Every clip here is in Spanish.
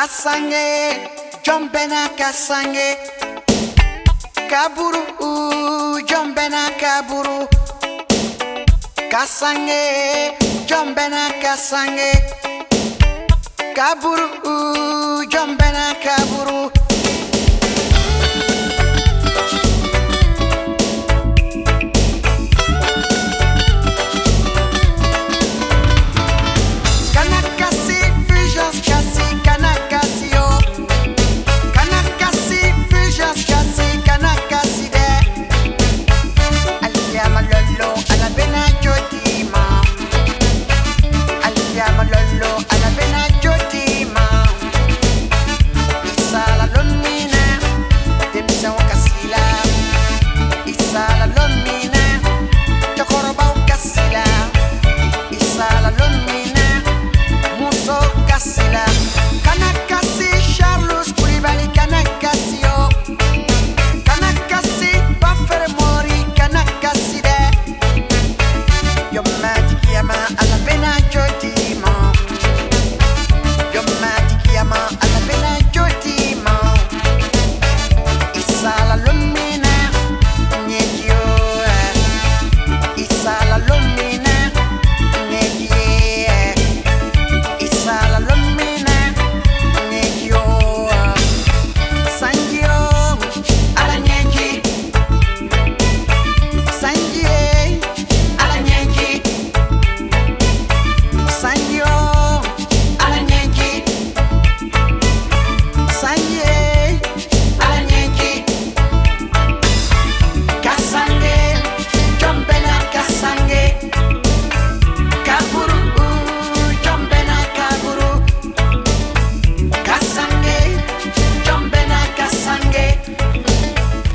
Kasange, jombena kasange. Kaburu, jombena kaburu. Kasange, jombena kasange. Kaburu, jombena kaburu.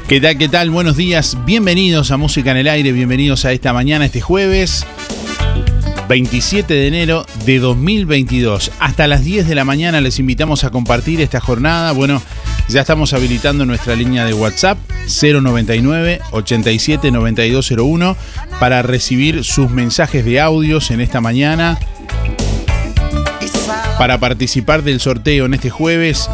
¿Qué tal? ¿Qué tal? Buenos días. Bienvenidos a Música en el Aire. Bienvenidos a esta mañana, este jueves 27 de enero de 2022. Hasta las 10 de la mañana les invitamos a compartir esta jornada. Bueno, ya estamos habilitando nuestra línea de WhatsApp 099 87 9201 para recibir sus mensajes de audios en esta mañana. Para participar del sorteo en este jueves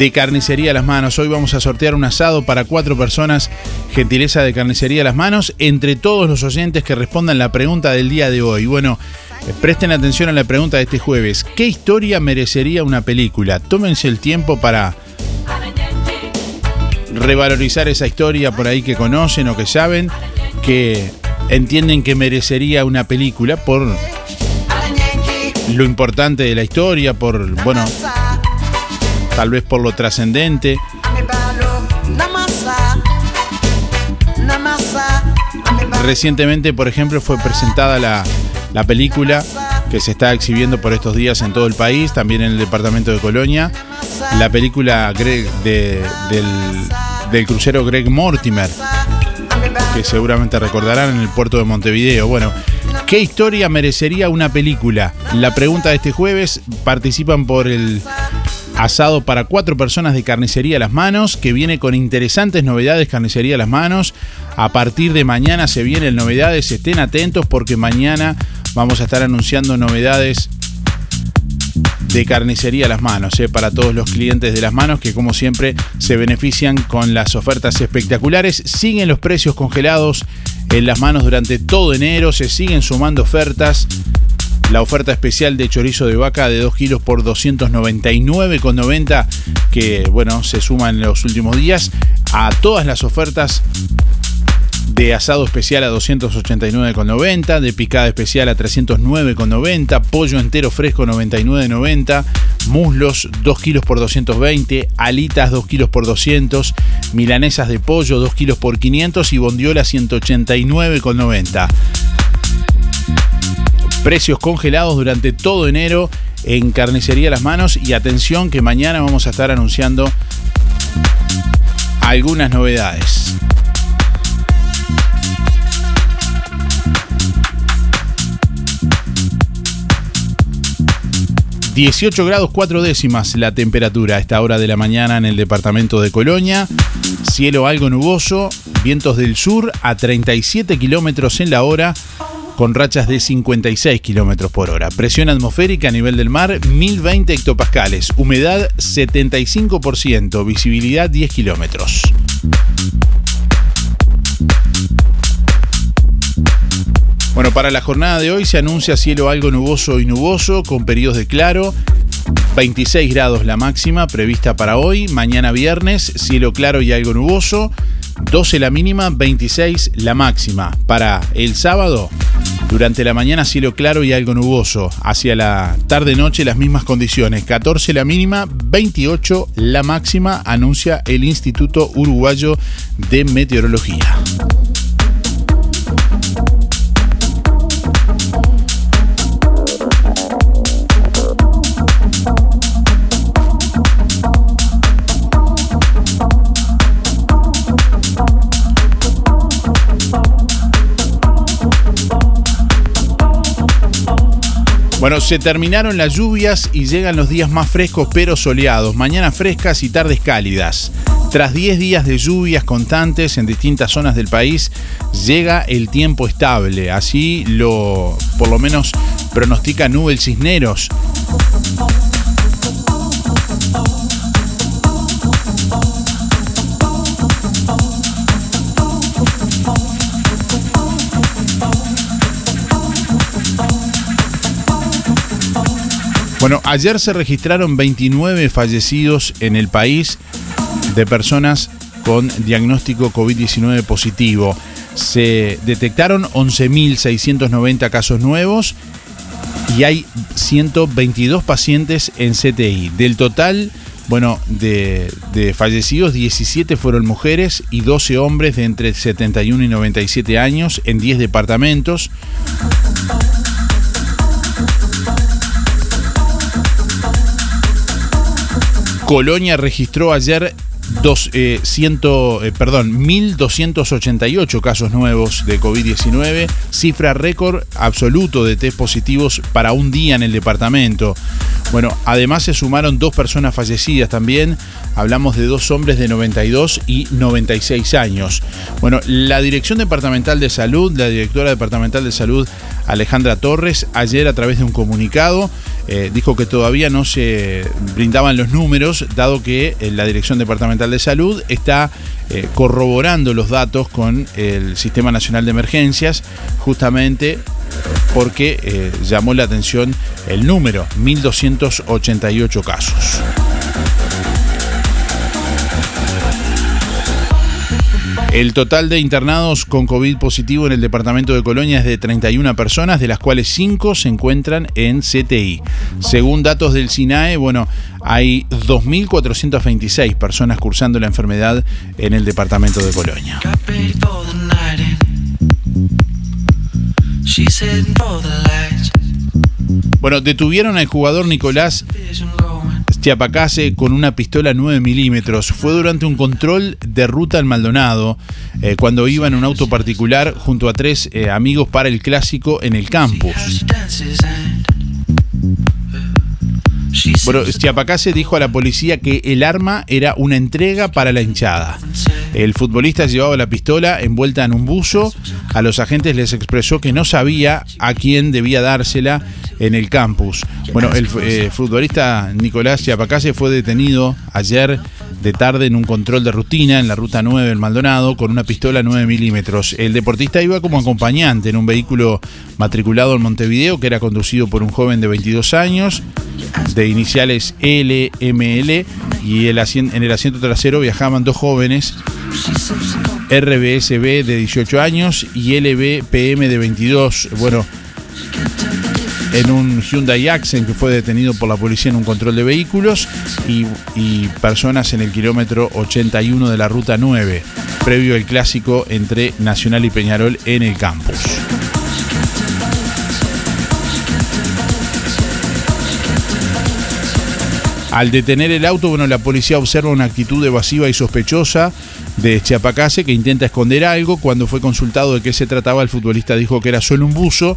de Carnicería Las Manos. Hoy vamos a sortear un asado para cuatro personas, gentileza de Carnicería Las Manos, entre todos los oyentes que respondan la pregunta del día de hoy. Bueno, eh, presten atención a la pregunta de este jueves. ¿Qué historia merecería una película? Tómense el tiempo para revalorizar esa historia por ahí que conocen o que saben, que entienden que merecería una película por lo importante de la historia, por, bueno, tal vez por lo trascendente. Recientemente, por ejemplo, fue presentada la, la película que se está exhibiendo por estos días en todo el país, también en el departamento de Colonia, la película de- del crucero Greg Mortimer, que seguramente recordarán en el puerto de Montevideo. Bueno, ¿qué historia merecería una película? La pregunta de este jueves participan por el asado para cuatro personas de Carnicería Las Manos, que viene con interesantes novedades Carnicería Las Manos. A partir de mañana se vienen novedades, estén atentos porque mañana vamos a estar anunciando novedades de Carnicería Las Manos, eh, para todos los clientes de Las Manos que como siempre se benefician con las ofertas espectaculares. Siguen los precios congelados en Las Manos durante todo enero, se siguen sumando ofertas. La oferta especial de chorizo de vaca de 2 kilos por 299,90 que bueno, se suma en los últimos días a todas las ofertas de asado especial a 289,90, de picada especial a 309,90, pollo entero fresco 99,90, muslos 2 kilos por 220, alitas 2 kilos por 200, milanesas de pollo 2 kilos por 500 y bondiola 189,90. Precios congelados durante todo enero en Carnicería Las Manos y atención que mañana vamos a estar anunciando algunas novedades. 18 grados 4 décimas la temperatura a esta hora de la mañana en el departamento de Colonia. Cielo algo nuboso, vientos del sur a 37 kilómetros en la hora con rachas de 56 kilómetros por hora. Presión atmosférica a nivel del mar 1020 hectopascales. Humedad 75%. Visibilidad 10 kilómetros. Bueno, para la jornada de hoy se anuncia cielo algo nuboso y nuboso con periodos de claro. 26 grados la máxima prevista para hoy. Mañana viernes, cielo claro y algo nuboso. 12 la mínima, 26 la máxima. Para el sábado, durante la mañana cielo claro y algo nuboso. Hacia la tarde-noche las mismas condiciones. 14 la mínima, 28 la máxima, anuncia el Instituto Uruguayo de Meteorología. Bueno, se terminaron las lluvias y llegan los días más frescos pero soleados, mañanas frescas y tardes cálidas. Tras 10 días de lluvias constantes en distintas zonas del país, llega el tiempo estable. Así lo, por lo menos, pronostica Nubel Cisneros. Bueno, ayer se registraron 29 fallecidos en el país de personas con diagnóstico COVID-19 positivo. Se detectaron 11.690 casos nuevos y hay 122 pacientes en CTI. Del total, bueno, de, de, fallecidos, 17 fueron mujeres y 12 hombres de entre 71 y 97 años en 10 departamentos. Colonia registró ayer dos, eh, ciento, eh, 1.288 casos nuevos de COVID-19, cifra récord absoluto de test positivos para un día en el departamento. Bueno, además se sumaron dos personas fallecidas también. Hablamos de dos hombres de 92 y 96 años. Bueno, la Dirección Departamental de Salud, la directora departamental de Salud, Alejandra Torres, ayer a través de un comunicado, eh, dijo que todavía no se brindaban los números, dado que eh, la Dirección Departamental de Salud está eh, corroborando los datos con el Sistema Nacional de Emergencias, justamente porque llamó la atención el número, 1.288 casos. El total de internados con COVID positivo en el departamento de Colonia es de 31 personas, de las cuales 5 se encuentran en CTI. Según datos del SINAE, bueno, hay 2.426 personas cursando la enfermedad en el departamento de Colonia. Bueno, detuvieron al jugador Nicolás Chiapacase con una pistola 9 milímetros. Fue durante un control de ruta en Maldonado, eh, cuando iba en un auto particular junto a tres eh, amigos para el clásico en el campus. Bueno, Chiapacase dijo a la policía que el arma era una entrega para la hinchada. El futbolista llevaba la pistola envuelta en un buzo. A los agentes les expresó que no sabía a quién debía dársela en el campus. Bueno, el eh, futbolista Nicolás Chiapacase fue detenido ayer de tarde en un control de rutina en la ruta 9 en Maldonado con una pistola 9 milímetros. El deportista iba como acompañante en un vehículo matriculado en Montevideo que era conducido por un joven de 22 años de iniciales LML y el en el asiento trasero viajaban dos jóvenes RBSB de 18 años y LBPM de 22. Bueno, en un Hyundai Accent que fue detenido por la policía en un control de vehículos y, y personas en el kilómetro 81 de la ruta 9, previo al clásico entre Nacional y Peñarol en el campus. Al detener el auto, bueno, la policía observa una actitud evasiva y sospechosa de Chiapacase que intenta esconder algo. Cuando fue consultado de qué se trataba, el futbolista dijo que era solo un buzo,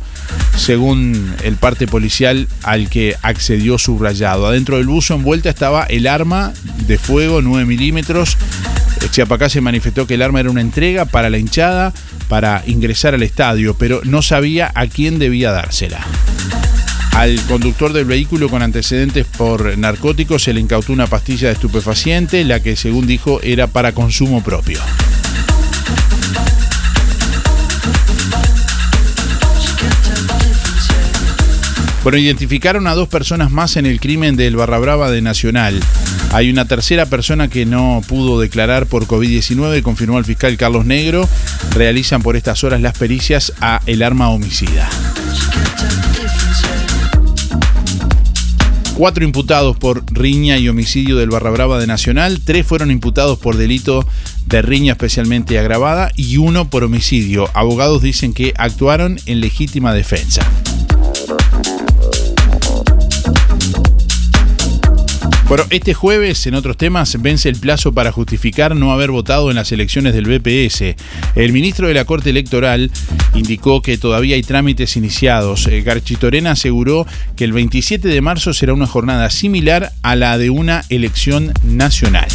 según el parte policial al que accedió subrayado. Adentro del buzo envuelta estaba el arma de fuego 9 milímetros. Chiapacase manifestó que el arma era una entrega para la hinchada para ingresar al estadio, pero no sabía a quién debía dársela. Al conductor del vehículo con antecedentes por narcóticos se le incautó una pastilla de estupefaciente, la que según dijo era para consumo propio. Bueno, identificaron a dos personas más en el crimen del Barra Brava de Nacional. Hay una tercera persona que no pudo declarar por COVID-19, confirmó el fiscal Carlos Negro. Realizan por estas horas las pericias a el arma homicida. Cuatro imputados por riña y homicidio del Barra Brava de Nacional, tres fueron imputados por delito de riña especialmente agravada y uno por homicidio. Abogados dicen que actuaron en legítima defensa. Bueno, este jueves, en otros temas, vence el plazo para justificar no haber votado en las elecciones del BPS. El ministro de la Corte Electoral indicó que todavía hay trámites iniciados. Eh, Garchitorena aseguró que el 27 de marzo será una jornada similar a la de una elección nacional.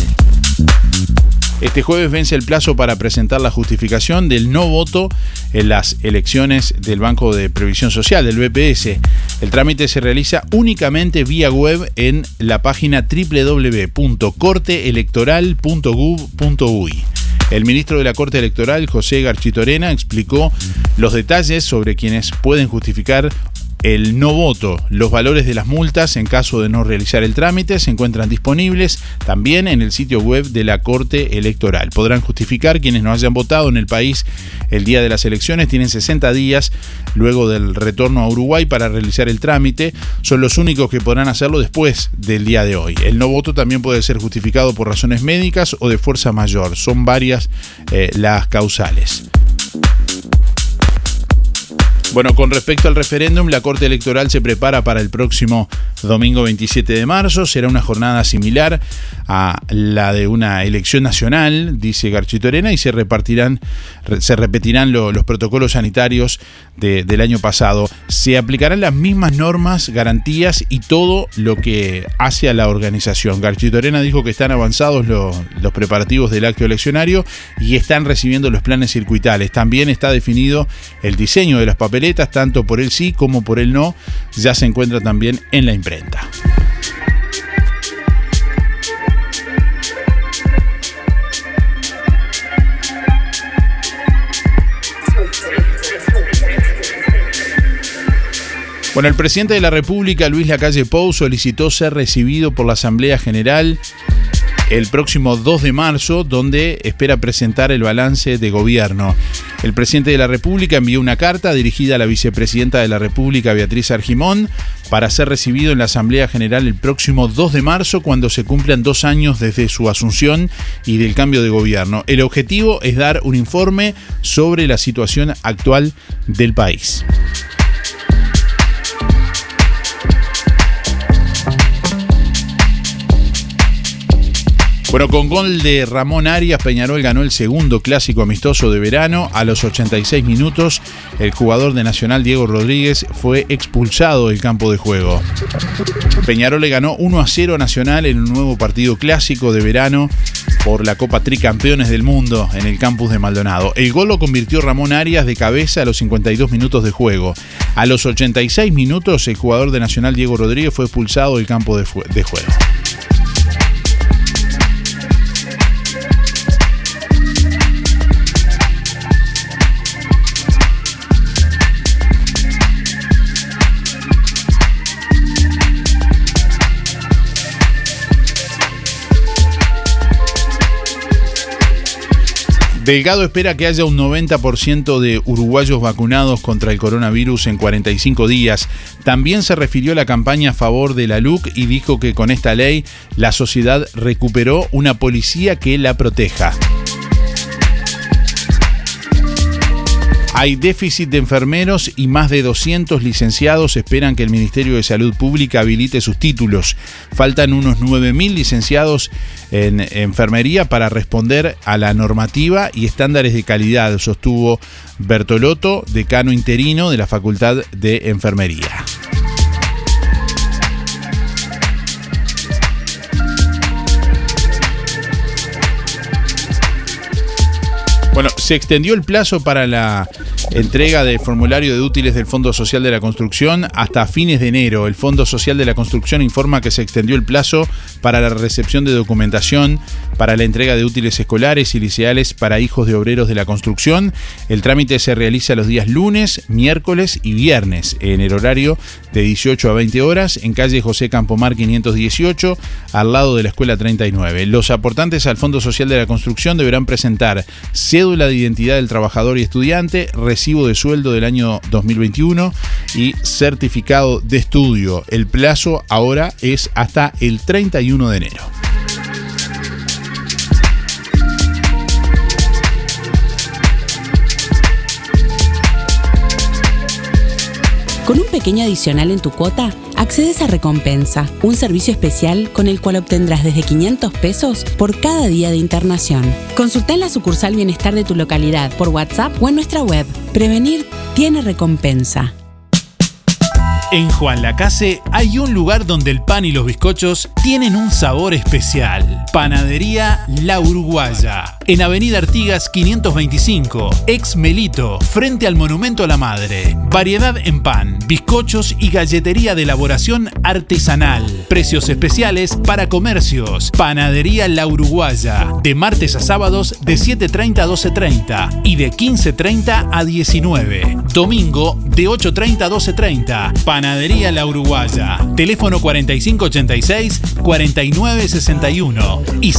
Este jueves vence el plazo para presentar la justificación del no voto en las elecciones del Banco de Previsión Social, del BPS. El trámite se realiza únicamente vía web en la página www.corteelectoral.gov.uy. El ministro de la Corte Electoral, José Garchitorena, explicó los detalles sobre quienes pueden justificar el no voto. Los valores de las multas en caso de no realizar el trámite se encuentran disponibles también en el sitio web de la Corte Electoral. Podrán justificar quienes no hayan votado en el país el día de las elecciones. Tienen 60 días luego del retorno a Uruguay para realizar el trámite. Son los únicos que podrán hacerlo después del día de hoy. El no voto también puede ser justificado por razones médicas o de fuerza mayor. Son varias eh, las causales. Bueno, con respecto al referéndum, la Corte Electoral se prepara para el próximo domingo 27 de marzo. Será una jornada similar a la de una elección nacional, dice Garchitorena, y se repartirán, se repetirán los protocolos sanitarios del año pasado. Se aplicarán las mismas normas, garantías y todo lo que hace a la organización. Garchitorena dijo que están avanzados los preparativos del acto eleccionario y están recibiendo los planes circuitales. También está definido el diseño de las tanto por el sí como por el no. Ya se encuentra también en la imprenta. Bueno, el presidente de la República, Luis Lacalle Pou, solicitó ser recibido por la Asamblea General el próximo 2 de marzo, donde espera presentar el balance de gobierno. El presidente de la República envió una carta dirigida a la vicepresidenta de la República, Beatriz Argimón, para ser recibido en la Asamblea General el próximo 2 de marzo, cuando se cumplan dos años desde su asunción y del cambio de gobierno. El objetivo es dar un informe sobre la situación actual del país. Bueno, con gol de Ramón Arias, Peñarol ganó el segundo clásico amistoso de verano. A los 86 minutos, el jugador de Nacional Diego Rodríguez fue expulsado del campo de juego. Peñarol le ganó 1 a 0 a Nacional en un nuevo partido clásico de verano por la Copa Tricampeones del Mundo en el campus de Maldonado. El gol lo convirtió Ramón Arias de cabeza a los 52 minutos de juego. A los 86 minutos, el jugador de Nacional Diego Rodríguez fue expulsado del campo de, de juego. Delgado espera que haya un 90% de uruguayos vacunados contra el coronavirus en 45 días. También se refirió a la campaña a favor de la LUC y dijo que con esta ley la sociedad recuperó una policía que la proteja. Hay déficit de enfermeros y más de 200 licenciados esperan que el Ministerio de Salud Pública habilite sus títulos. Faltan unos 9.000 licenciados en enfermería para responder a la normativa y estándares de calidad, sostuvo Bertolotto, decano interino de la Facultad de Enfermería. Bueno, se extendió el plazo para la entrega del formulario de útiles del Fondo Social de la Construcción hasta fines de enero. El Fondo Social de la Construcción informa que se extendió el plazo para la recepción de documentación para la entrega de útiles escolares y liceales para hijos de obreros de la construcción. El trámite se realiza los días lunes, miércoles y viernes en el horario de 18 a 20 horas en calle José Campomar 518 al lado de la Escuela 39. Los aportantes al Fondo Social de la Construcción deberán presentar cédula de identidad del trabajador y estudiante, recibo de sueldo del año 2021 y certificado de estudio. El plazo ahora es hasta el 31 de enero. Con un pequeño adicional en tu cuota, accedes a Recompensa, un servicio especial con el cual obtendrás desde 500 pesos por cada día de internación. Consulta en la sucursal Bienestar de tu localidad por WhatsApp o en nuestra web. Prevenir tiene recompensa. En Juan Lacase hay un lugar donde el pan y los bizcochos tienen un sabor especial. Panadería La Uruguaya. En Avenida Artigas 525, ex Melito, frente al Monumento a la Madre. Variedad en pan, bizcochos y galletería de elaboración artesanal. Precios especiales para comercios. Panadería La Uruguaya. De martes a sábados de 7.30 a 12.30 y de 15.30 a 19. Domingo de 8.30 a 12.30. Panadería La Uruguaya. Teléfono 4586-4961 y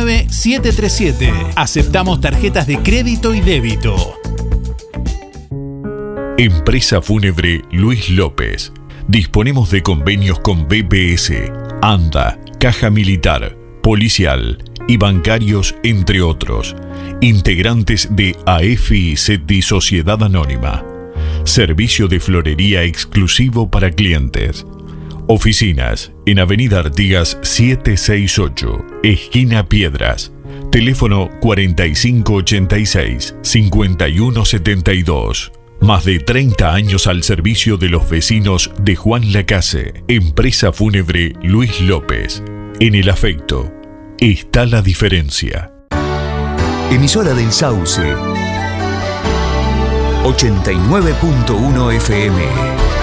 093-739-737. Aceptamos tarjetas de crédito y débito. Empresa Fúnebre Luis López. Disponemos de convenios con BPS, ANDA, Caja Militar, Policial y bancarios, entre otros. Integrantes de AFI Sociedad Anónima. Servicio de florería exclusivo para clientes. Oficinas en Avenida Artigas 768, esquina Piedras. Teléfono 4586-5172. Más de 30 años al servicio de los vecinos de Juan Lacase. Empresa Fúnebre Luis López. En el afecto está la diferencia. Emisora del Sauce. 89.1 FM.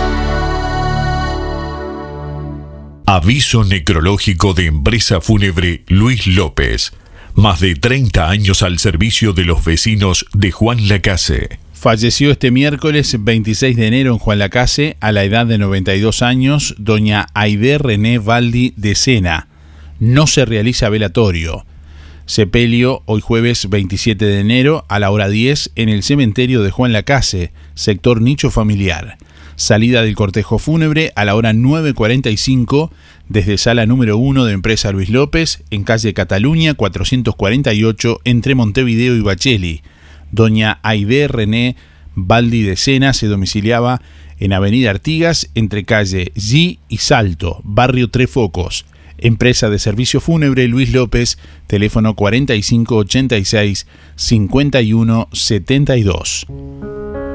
Aviso necrológico de Empresa Fúnebre Luis López. Más de 30 años al servicio de los vecinos de Juan Lacase. Falleció este miércoles 26 de enero en Juan Lacase, a la edad de 92 años, doña Aide René Valdi de Sena. No se realiza velatorio. Sepelio hoy jueves 27 de enero a la hora 10 en el cementerio de Juan Lacase, sector nicho familiar. Salida del cortejo fúnebre a la hora 9.45 desde sala número 1 de Empresa Luis López en calle Cataluña 448 entre Montevideo y Bacheli. Doña Aide René Baldi de Sena se domiciliaba en Avenida Artigas entre calle G y Salto, barrio Tres Focos. Empresa de Servicio Fúnebre Luis López, teléfono 4586-5172.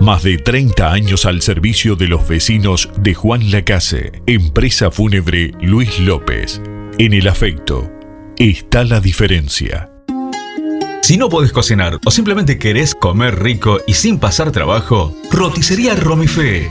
Más de 30 años al servicio de los vecinos de Juan Lacase. Empresa Fúnebre Luis López. En el afecto está la diferencia. Si no podés cocinar o simplemente querés comer rico y sin pasar trabajo, roticería Romifé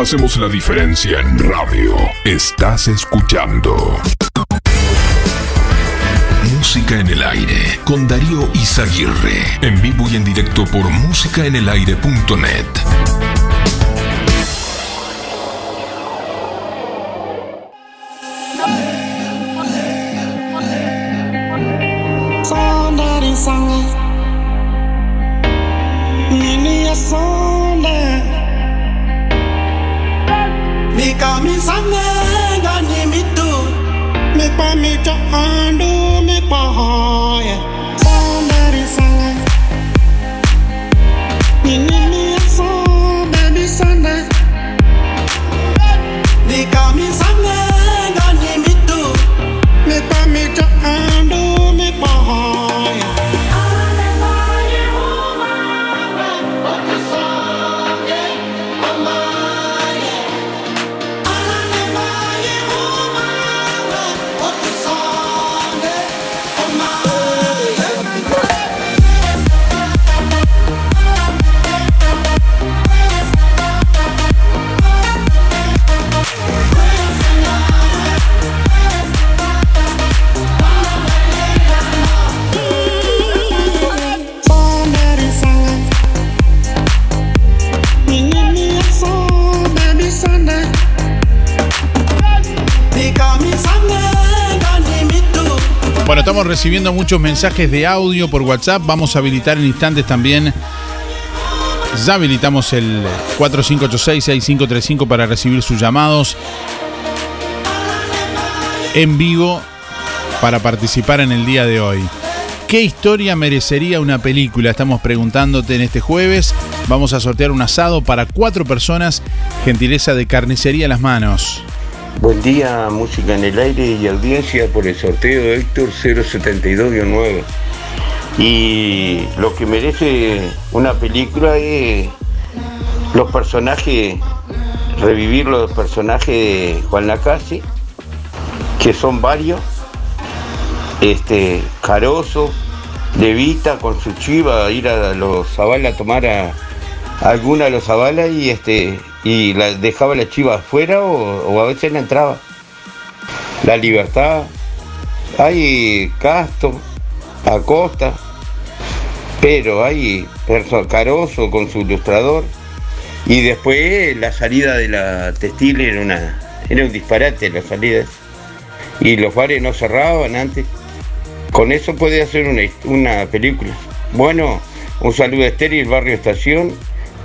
Hacemos la diferencia en radio. Estás escuchando. Música en el aire con Darío Izaguirre. En vivo y en directo por sonda Mikamisangenga ni mitu Mikwa mito andu mikwa hoye Bueno, estamos recibiendo muchos mensajes de audio por WhatsApp. Vamos a habilitar en instantes también. Ya habilitamos el 4586-6535 para recibir sus llamados en vivo para participar en el día de hoy. ¿Qué historia merecería una película? Estamos preguntándote en este jueves. Vamos a sortear un asado para cuatro personas. Gentileza de carnicería a las manos. Buen día, música en el aire y audiencia por el sorteo de Héctor 072-9. Y lo que merece una película es los personajes, revivir los personajes de Juan Lacase, que son varios. Este, Caroso, Levita con su chiva, ir a los Zabala a tomar a, alguna de los Zabala y este y la, dejaba la chiva afuera o, a veces la entraba. La libertad, hay Castro, Acosta, pero hay Caroso con su ilustrador y después la salida de la textil era una era un disparate la salida y los bares no cerraban antes. Con eso puede hacer una, una película. Bueno, un saludo a barrio Estación,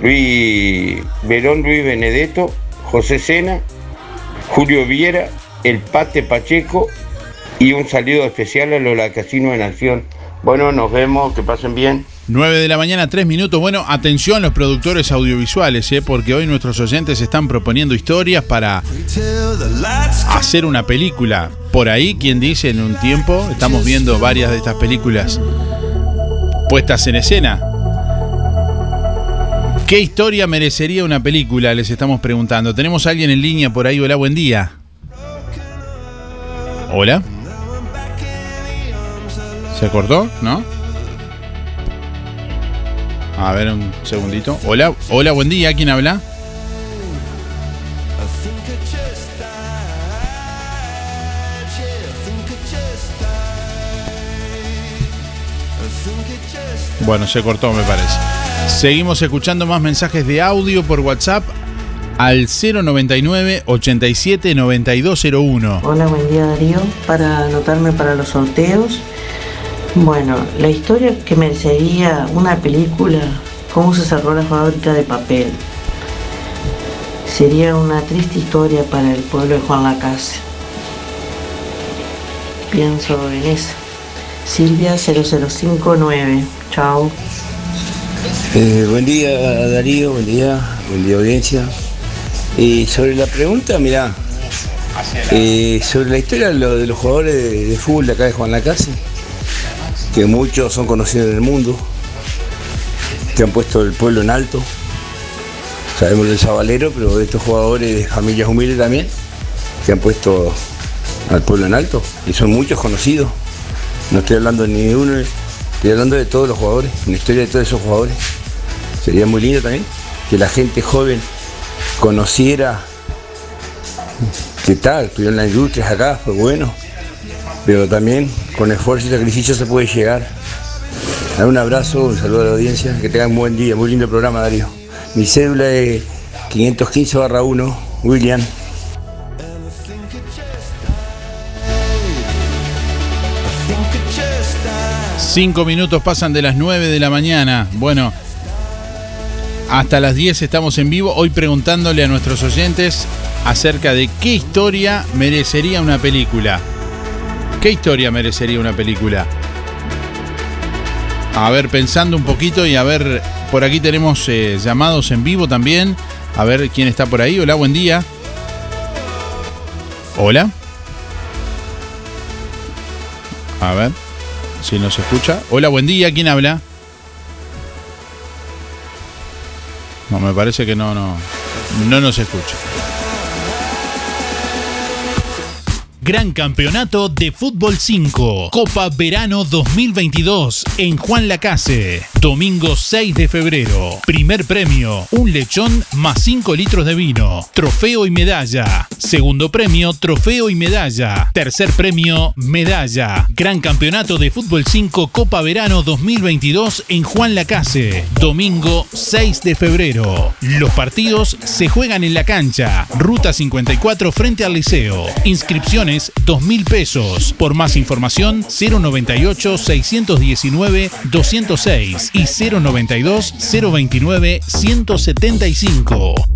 Luis Verón, Luis Benedetto, José Sena, Julio Viera, el Pate Pacheco y un saludo especial a los Casino de Nación. Bueno, nos vemos, que pasen bien. 9 de la mañana, 3 minutos. Bueno, atención los productores audiovisuales, ¿eh? porque hoy nuestros oyentes están proponiendo historias para hacer una película. Por ahí, quien dice en un tiempo, estamos viendo varias de estas películas puestas en escena. ¿Qué historia merecería una película? Les estamos preguntando. Tenemos a alguien en línea por ahí. Hola, buen día. Hola. ¿Se cortó? ¿No? A ver, un segundito. Hola, hola, buen día. ¿Quién habla? Bueno, se cortó, me parece. Seguimos escuchando más mensajes de audio por WhatsApp al 099 87 9201. Hola, buen día Darío. Para anotarme para los sorteos. Bueno, la historia que merecería una película, cómo se cerró la fábrica de papel. Sería una triste historia para el pueblo de Juan Lacase. Pienso en eso. Silvia 0059. Chao. Eh, buen día Darío, buen día, buen día audiencia. Y sobre la pregunta, mirá, eh, sobre la historia de, lo- de los jugadores de, fútbol de acá de Juan Lacase, que muchos son conocidos en el mundo, que han puesto el pueblo en alto. Sabemos del Zabalero, pero de estos jugadores de familias humildes también, que han puesto al pueblo en alto, y son muchos conocidos. No estoy hablando ni de uno, estoy hablando de todos los jugadores, una historia de todos esos jugadores. Sería muy lindo también que la gente joven conociera qué tal, estuvieron las industrias acá, fue bueno. Pero también con esfuerzo y sacrificio se puede llegar. Dar un abrazo, un saludo a la audiencia, que tengan buen día, muy lindo programa Darío. Mi cédula es 515 1, William. Cinco minutos pasan de las 9 de la mañana. Bueno, hasta las 10 estamos en vivo. Hoy preguntándole a nuestros oyentes acerca de qué historia merecería una película. ¿Qué historia merecería una película? A ver, pensando un poquito y a ver, por aquí tenemos eh, llamados en vivo también. A ver quién está por ahí. Hola, buen día. Hola. A ver si nos escucha. Hola, buen día. ¿Quién habla? No, me parece que no, no, no nos escucha. Gran Campeonato de Fútbol 5, Copa Verano 2022 en Juan Lacase. Domingo 6 de febrero. Primer premio, un lechón más 5 litros de vino. Trofeo y medalla. Segundo premio, trofeo y medalla. Tercer premio, medalla. Gran Campeonato de Fútbol 5, Copa Verano 2022 en Juan Lacase. Domingo 6 de febrero. Los partidos se juegan en la cancha. Ruta 54 frente al liceo. Inscripciones 2 mil pesos. Por más información 098 619 206 y 092 029 175.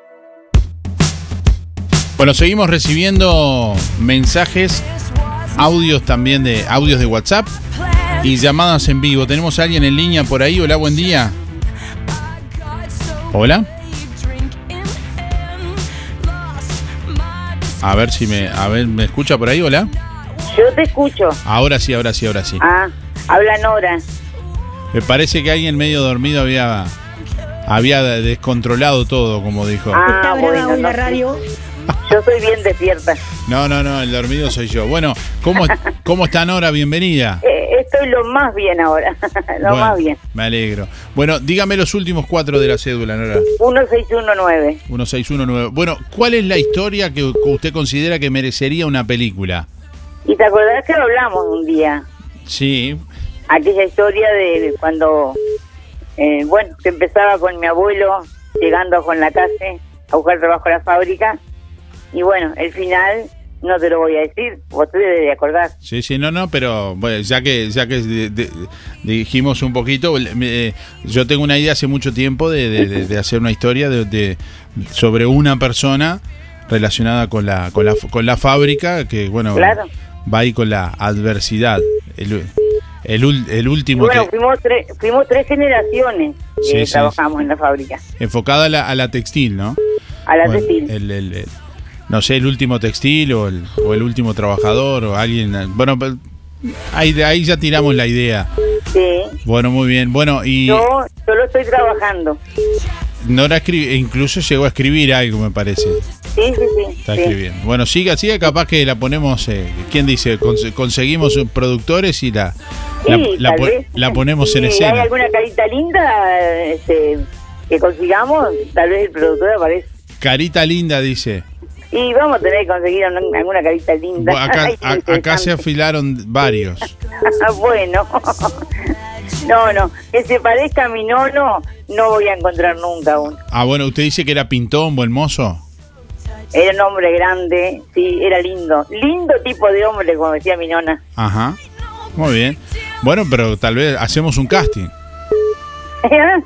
Bueno, seguimos recibiendo mensajes, audios también de audios de WhatsApp y llamadas en vivo. Tenemos a alguien en línea por ahí. Hola, buen día. Hola. A ver si me, a ver, ¿me escucha por ahí? Hola. Yo te escucho. Ahora sí, ahora sí, ahora sí. Ah, habla Nora. Me parece que alguien medio dormido había, había descontrolado todo, como dijo. Ah, bueno, no sé. Yo soy bien despierta. No, no, no, el dormido soy yo. Bueno, ¿cómo, cómo está Nora? Bienvenida. Eh, estoy lo más bien ahora. lo Bueno, más bien. Me alegro. Bueno, dígame los últimos cuatro de la cédula, Nora. 1619. 1619. Bueno, ¿cuál es la historia que usted considera que merecería una película? ¿Y te acordás que lo hablamos un día? Sí, Aquella historia de, cuando, eh, bueno, que empezaba con mi abuelo llegando Juan la Case a buscar trabajo a la fábrica. Y bueno, el final no te lo voy a decir, vos te debes de acordar. sí, sí, no, no, pero bueno, ya que ya que de- de- dijimos un poquito, eh, yo tengo una idea hace mucho tiempo de, de- hacer una historia de, sobre una persona relacionada con la con la con la fábrica que bueno Claro. va ahí con la adversidad. El, el, el último bueno, que fuimos, tres fuimos tres generaciones Sí, que sí, trabajamos en la fábrica. enfocada a la, a la textil, ¿no? A la Bueno, textil. el- el- el- no sé, el último textil o el, o el último trabajador o alguien. Bueno, ahí, ahí ya tiramos la idea. Sí. Bueno, muy bien. Bueno, y Yo solo estoy trabajando. Nora escri- incluso llegó a escribir algo, me parece. Sí, sí, sí. Está sí. escribiendo. Bueno, siga, siga, capaz que la ponemos. Eh, ¿Quién dice? Conse- conseguimos productores y la, la, Sí, la tal po- vez. la ponemos en Si hay escena. alguna carita linda este, que consigamos, tal vez el productor aparece. Carita linda, dice. Y vamos a tener que conseguir un- alguna carita linda. Bueno, acá, a- se afilaron varios. bueno. no, no. Que se parezca a mi nono, no voy a encontrar nunca uno. Ah, bueno, usted dice que era pintón, buen mozo. Era un hombre grande, sí, era lindo. Lindo tipo de hombre, como decía mi nona. Ajá. Muy bien. Bueno, pero tal vez hacemos un casting.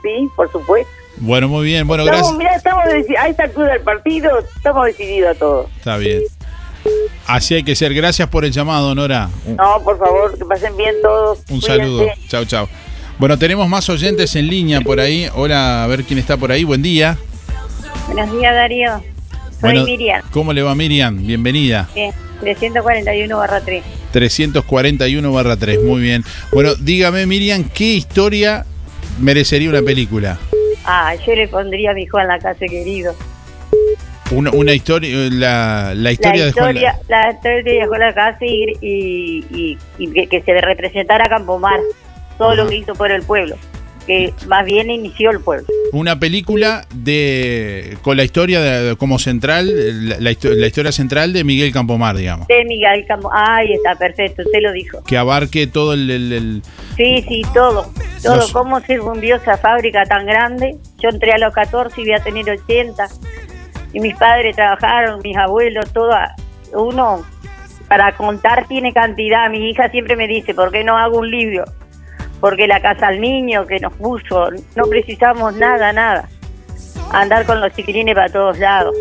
sí, por supuesto. Bueno, muy bien. Bueno, estamos, gracias. mirá, estamos a esta altura del partido, estamos decididos a todo. Está bien. Así hay que ser. Gracias por el llamado, Nora. No, por favor, que pasen bien todos. un Cuídense. saludo. Chao, chao. Bueno, tenemos más oyentes en línea por ahí. Hola, a ver quién está por ahí. Buen día. Buenos días, Darío. Soy Bueno, Miriam, ¿Cómo le va, Miriam? Bienvenida. bien, 341 barra 3. 341 barra 3. Muy bien. Bueno, dígame, Miriam, ¿qué historia merecería una película? Ah, yo le pondría a mi Juan la casa querido. Una, una historia, la, la historia, la de Juan. historia, la historia de Juan la casa y, y, y- y que, que se representara a Campomar, todo lo que hizo por el pueblo, que más bien inició el pueblo. Una película de con la historia de- como central, la, la histo- la historia central de Miguel Campomar, digamos. De Miguel Campo, ahí está, perfecto, usted lo dijo. Que abarque todo el, el- el- Sí, sí, todo, todo, Los- cómo se fundió esa fábrica tan grande. Yo entré a los 14 y voy a tener 80. Y mis padres trabajaron, mis abuelos, todo. Uno, para contar, tiene cantidad. Mi hija siempre me dice, ¿por qué no hago un libro? Porque la casa al niño que nos puso, no precisamos nada, nada. Andar con los chiquilines para todos lados.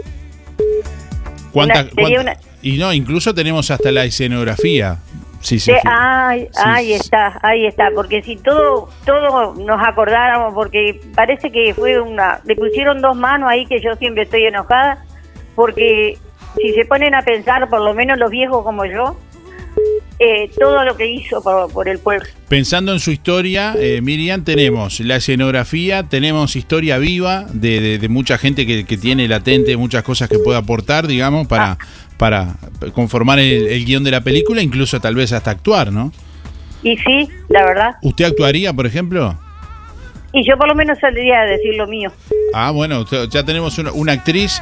¿cuánta- Una- y no, incluso tenemos hasta la escenografía. Sí, sí. Sí, ay, ahí está, ahí está, porque si todo, todo nos acordáramos, porque parece que fue una, le pusieron dos manos ahí que yo siempre estoy enojada, porque si se ponen a pensar, por lo menos los viejos como yo, eh, todo lo que hizo por, por el pueblo. Pensando en su historia, eh, Miriam, tenemos la escenografía, tenemos historia viva de, de- de mucha gente que, que tiene latente muchas cosas que puede aportar, digamos, para, para conformar el, el guion de la película, incluso tal vez hasta actuar, ¿no? Y sí, la verdad, ¿Usted actuaría, por ejemplo? y yo por lo menos saldría a decir lo mío. Ah, bueno, ya tenemos una, una actriz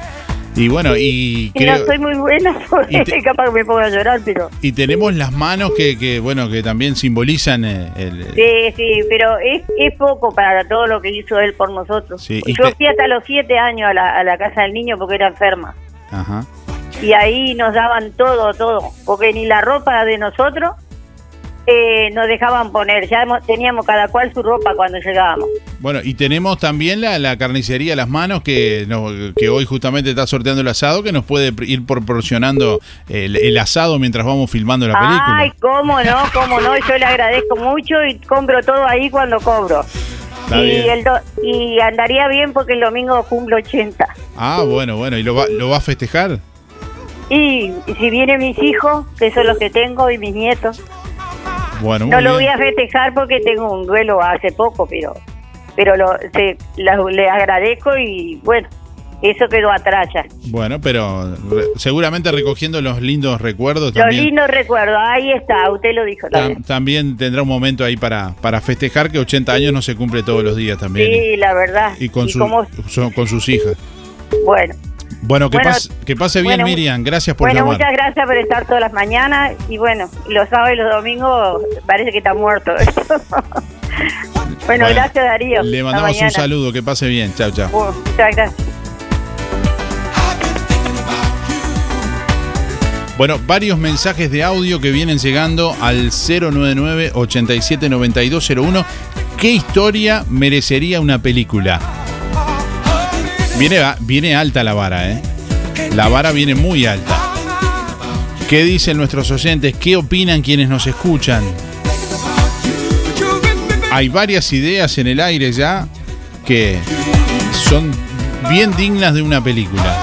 y bueno, y Y no soy muy buena Y te- capaz que me pongo a llorar, pero... Y tenemos las manos que, que, bueno, que también simbolizan eh, el... Sí, sí, pero es, es poco para todo lo que hizo él por nosotros. Sí, Yo te- fui hasta los siete años a la, a la casa del niño porque era enferma. Ajá. Y ahí nos daban todo, todo. Porque ni la ropa de nosotros eh, nos dejaban poner. Ya teníamos cada cual su ropa cuando llegábamos. Bueno, y tenemos también la, la carnicería Las Manos que, no- que hoy justamente está sorteando el asado, que nos puede ir proporcionando el, el asado mientras vamos filmando la película. Ay, cómo no, cómo no. Yo le agradezco mucho y compro todo ahí cuando cobro. Está y, bien. el do- y andaría bien porque el domingo cumplo 80. Ah, bueno, bueno, ¿y lo va, lo va a festejar? Y, y si vienen mis hijos, que son los que tengo, y mis nietos, Bueno, no lo voy a festejar porque tengo un duelo hace poco, pero pero lo, se, la- le agradezco y bueno, eso quedó atrás ya. Bueno, pero re- seguramente recogiendo los lindos recuerdos Lo también. lindo recuerdo, ahí está, usted lo dijo tam- también. también tendrá un momento ahí para, para festejar que 80 años no se cumple todos los días también. Sí, la verdad. Y con, Y su- como- son- con sus hijas. bueno, Bueno, que, Bueno, pase, que pase bien, bueno, Miriam. Gracias por bueno, llamar. muchas gracias por estar todas las mañanas y bueno, los sábados y los domingos parece que está muerto. bueno, Bueno, gracias Darío. Le mandamos un saludo. Que pase bien. Chao, chao. Muchas gracias. Bueno, varios mensajes de audio que vienen llegando al 099-879201. ¿Qué historia merecería una película? Viene, alta la vara, ¿eh? La vara viene muy alta. ¿Qué dicen nuestros oyentes? ¿Qué opinan quienes nos escuchan? Hay varias ideas en el aire ya que son bien dignas de una película.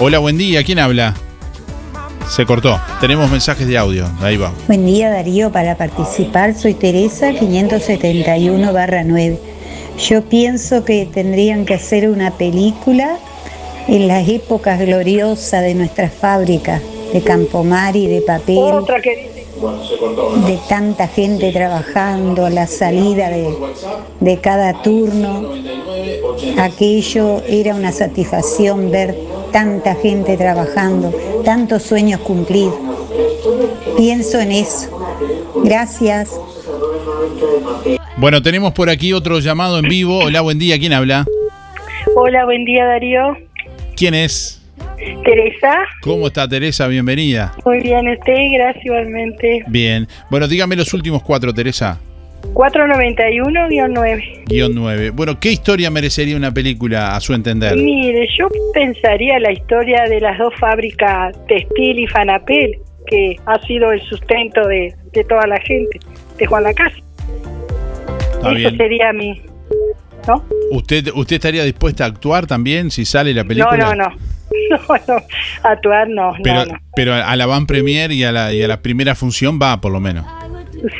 Hola, buen día. ¿Quién habla? Se cortó. Tenemos mensajes de audio. Ahí va. Buen día Darío, para participar soy Teresa 571 9. Yo pienso que tendrían que hacer una película en las épocas gloriosas de nuestras fábricas de Campomar y de papel. Otra que de tanta gente trabajando, a la salida de, de cada turno. Aquello era una satisfacción ver tanta gente trabajando, tantos sueños cumplir. Pienso en eso. Gracias. Bueno, tenemos por aquí otro llamado en vivo. Hola, buen día. ¿Quién habla? Hola, buen día Darío. ¿Quién es? Teresa. ¿Cómo está Teresa? Bienvenida. Muy bien, usted, gracias igualmente. Bien. Bueno, dígame los últimos cuatro, Teresa. 491-9. Guión 9. Bueno, ¿qué historia merecería una película a su entender? Mire, yo pensaría la historia de las dos fábricas Textil y Fanapel, que ha sido el sustento de, de toda la gente, de Juan Lacase. Eso bien. sería mi... ¿No? ¿Usted, ¿Usted estaría dispuesta a actuar también si sale la No, película? no, no. No, no. Actuar no, Pero, no, no. pero a la van premier y a la, y a la primera función va, por lo menos.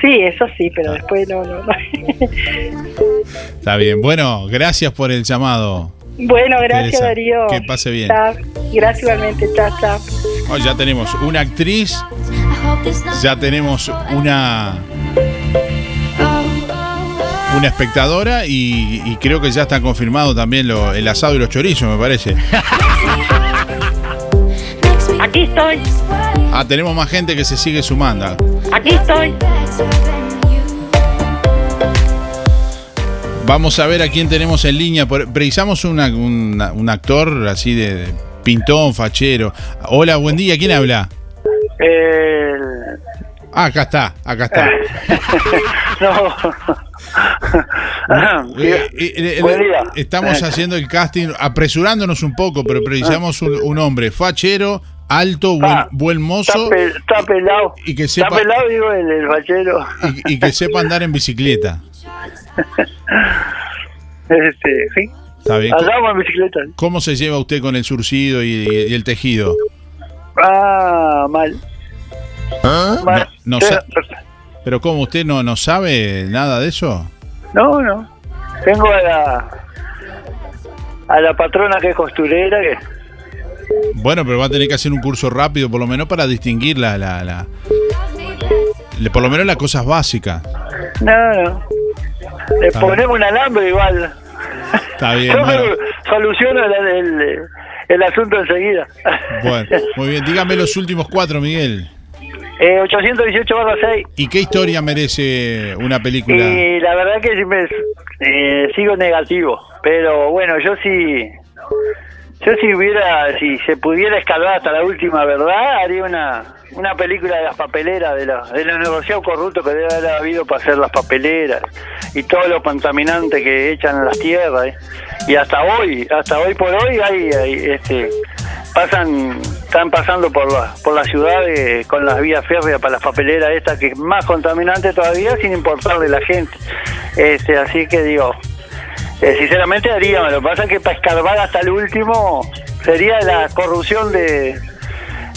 Sí, eso sí, Ah. pero después no, no, no. Está bien. Bueno, gracias por el llamado. bueno, gracias Teresa, Darío. que pase bien. Chao. Gracias igualmente, chao, chao. Oh, ya tenemos una actriz, ya tenemos una una espectadora y, y creo que ya está confirmado también lo- el asado y los chorizos, me parece. Aquí estoy, Ah, tenemos más gente que se sigue sumando. aquí estoy. Vamos a ver a quién tenemos en línea. Precisamos una- una- un actor así de, de pintón, fachero. Hola, buen día. ¿Quién habla? Ah, acá está, acá está. no. Eh, eh, eh, Buen día. Estamos haciendo el casting, apresurándonos un poco, pero precisamos un, un hombre fachero, alto, buen, buen mozo Está, pe- está pelado. y que Está pelado, digo, el, el fachero. y, y que sepa andar en bicicleta. Este, sí. ¿Está bien? Andamos en bicicleta. ¿Cómo se lleva usted con el surcido y, y el tejido? Ah, mal. No, Mal. no sa- pero ¿cómo usted no, no sabe nada de eso? No, no. Tengo a la a la patrona que es costurera que Bueno, pero va a tener que hacer un curso rápido, por lo menos para distinguir la, la, la- por lo menos las cosas básicas. no, no. Le ponemos un alambre igual. Está bien, soluciono el, el- el asunto enseguida. bueno, muy bien. Dígame los últimos cuatro, Miguel. Eh, 818 barra 6. ¿Y qué historia merece una película? Y la verdad que me eh, sigo negativo, pero bueno, yo sí, yo si hubiera, si se pudiera escalar hasta la última verdad, haría una una película de las papeleras, de los, de los negociados corruptos que debe haber habido para hacer las papeleras y todo lo contaminante que echan a las tierras. ¿eh? Y hasta hoy, hasta hoy por hoy hay, este pasan están pasando por la, por la ciudad eh, con las vías férreas para las papeleras esta que es más contaminante todavía sin importarle la gente este así que digo eh, sinceramente haría lo que pasa es que para escarbar hasta el último sería la corrupción de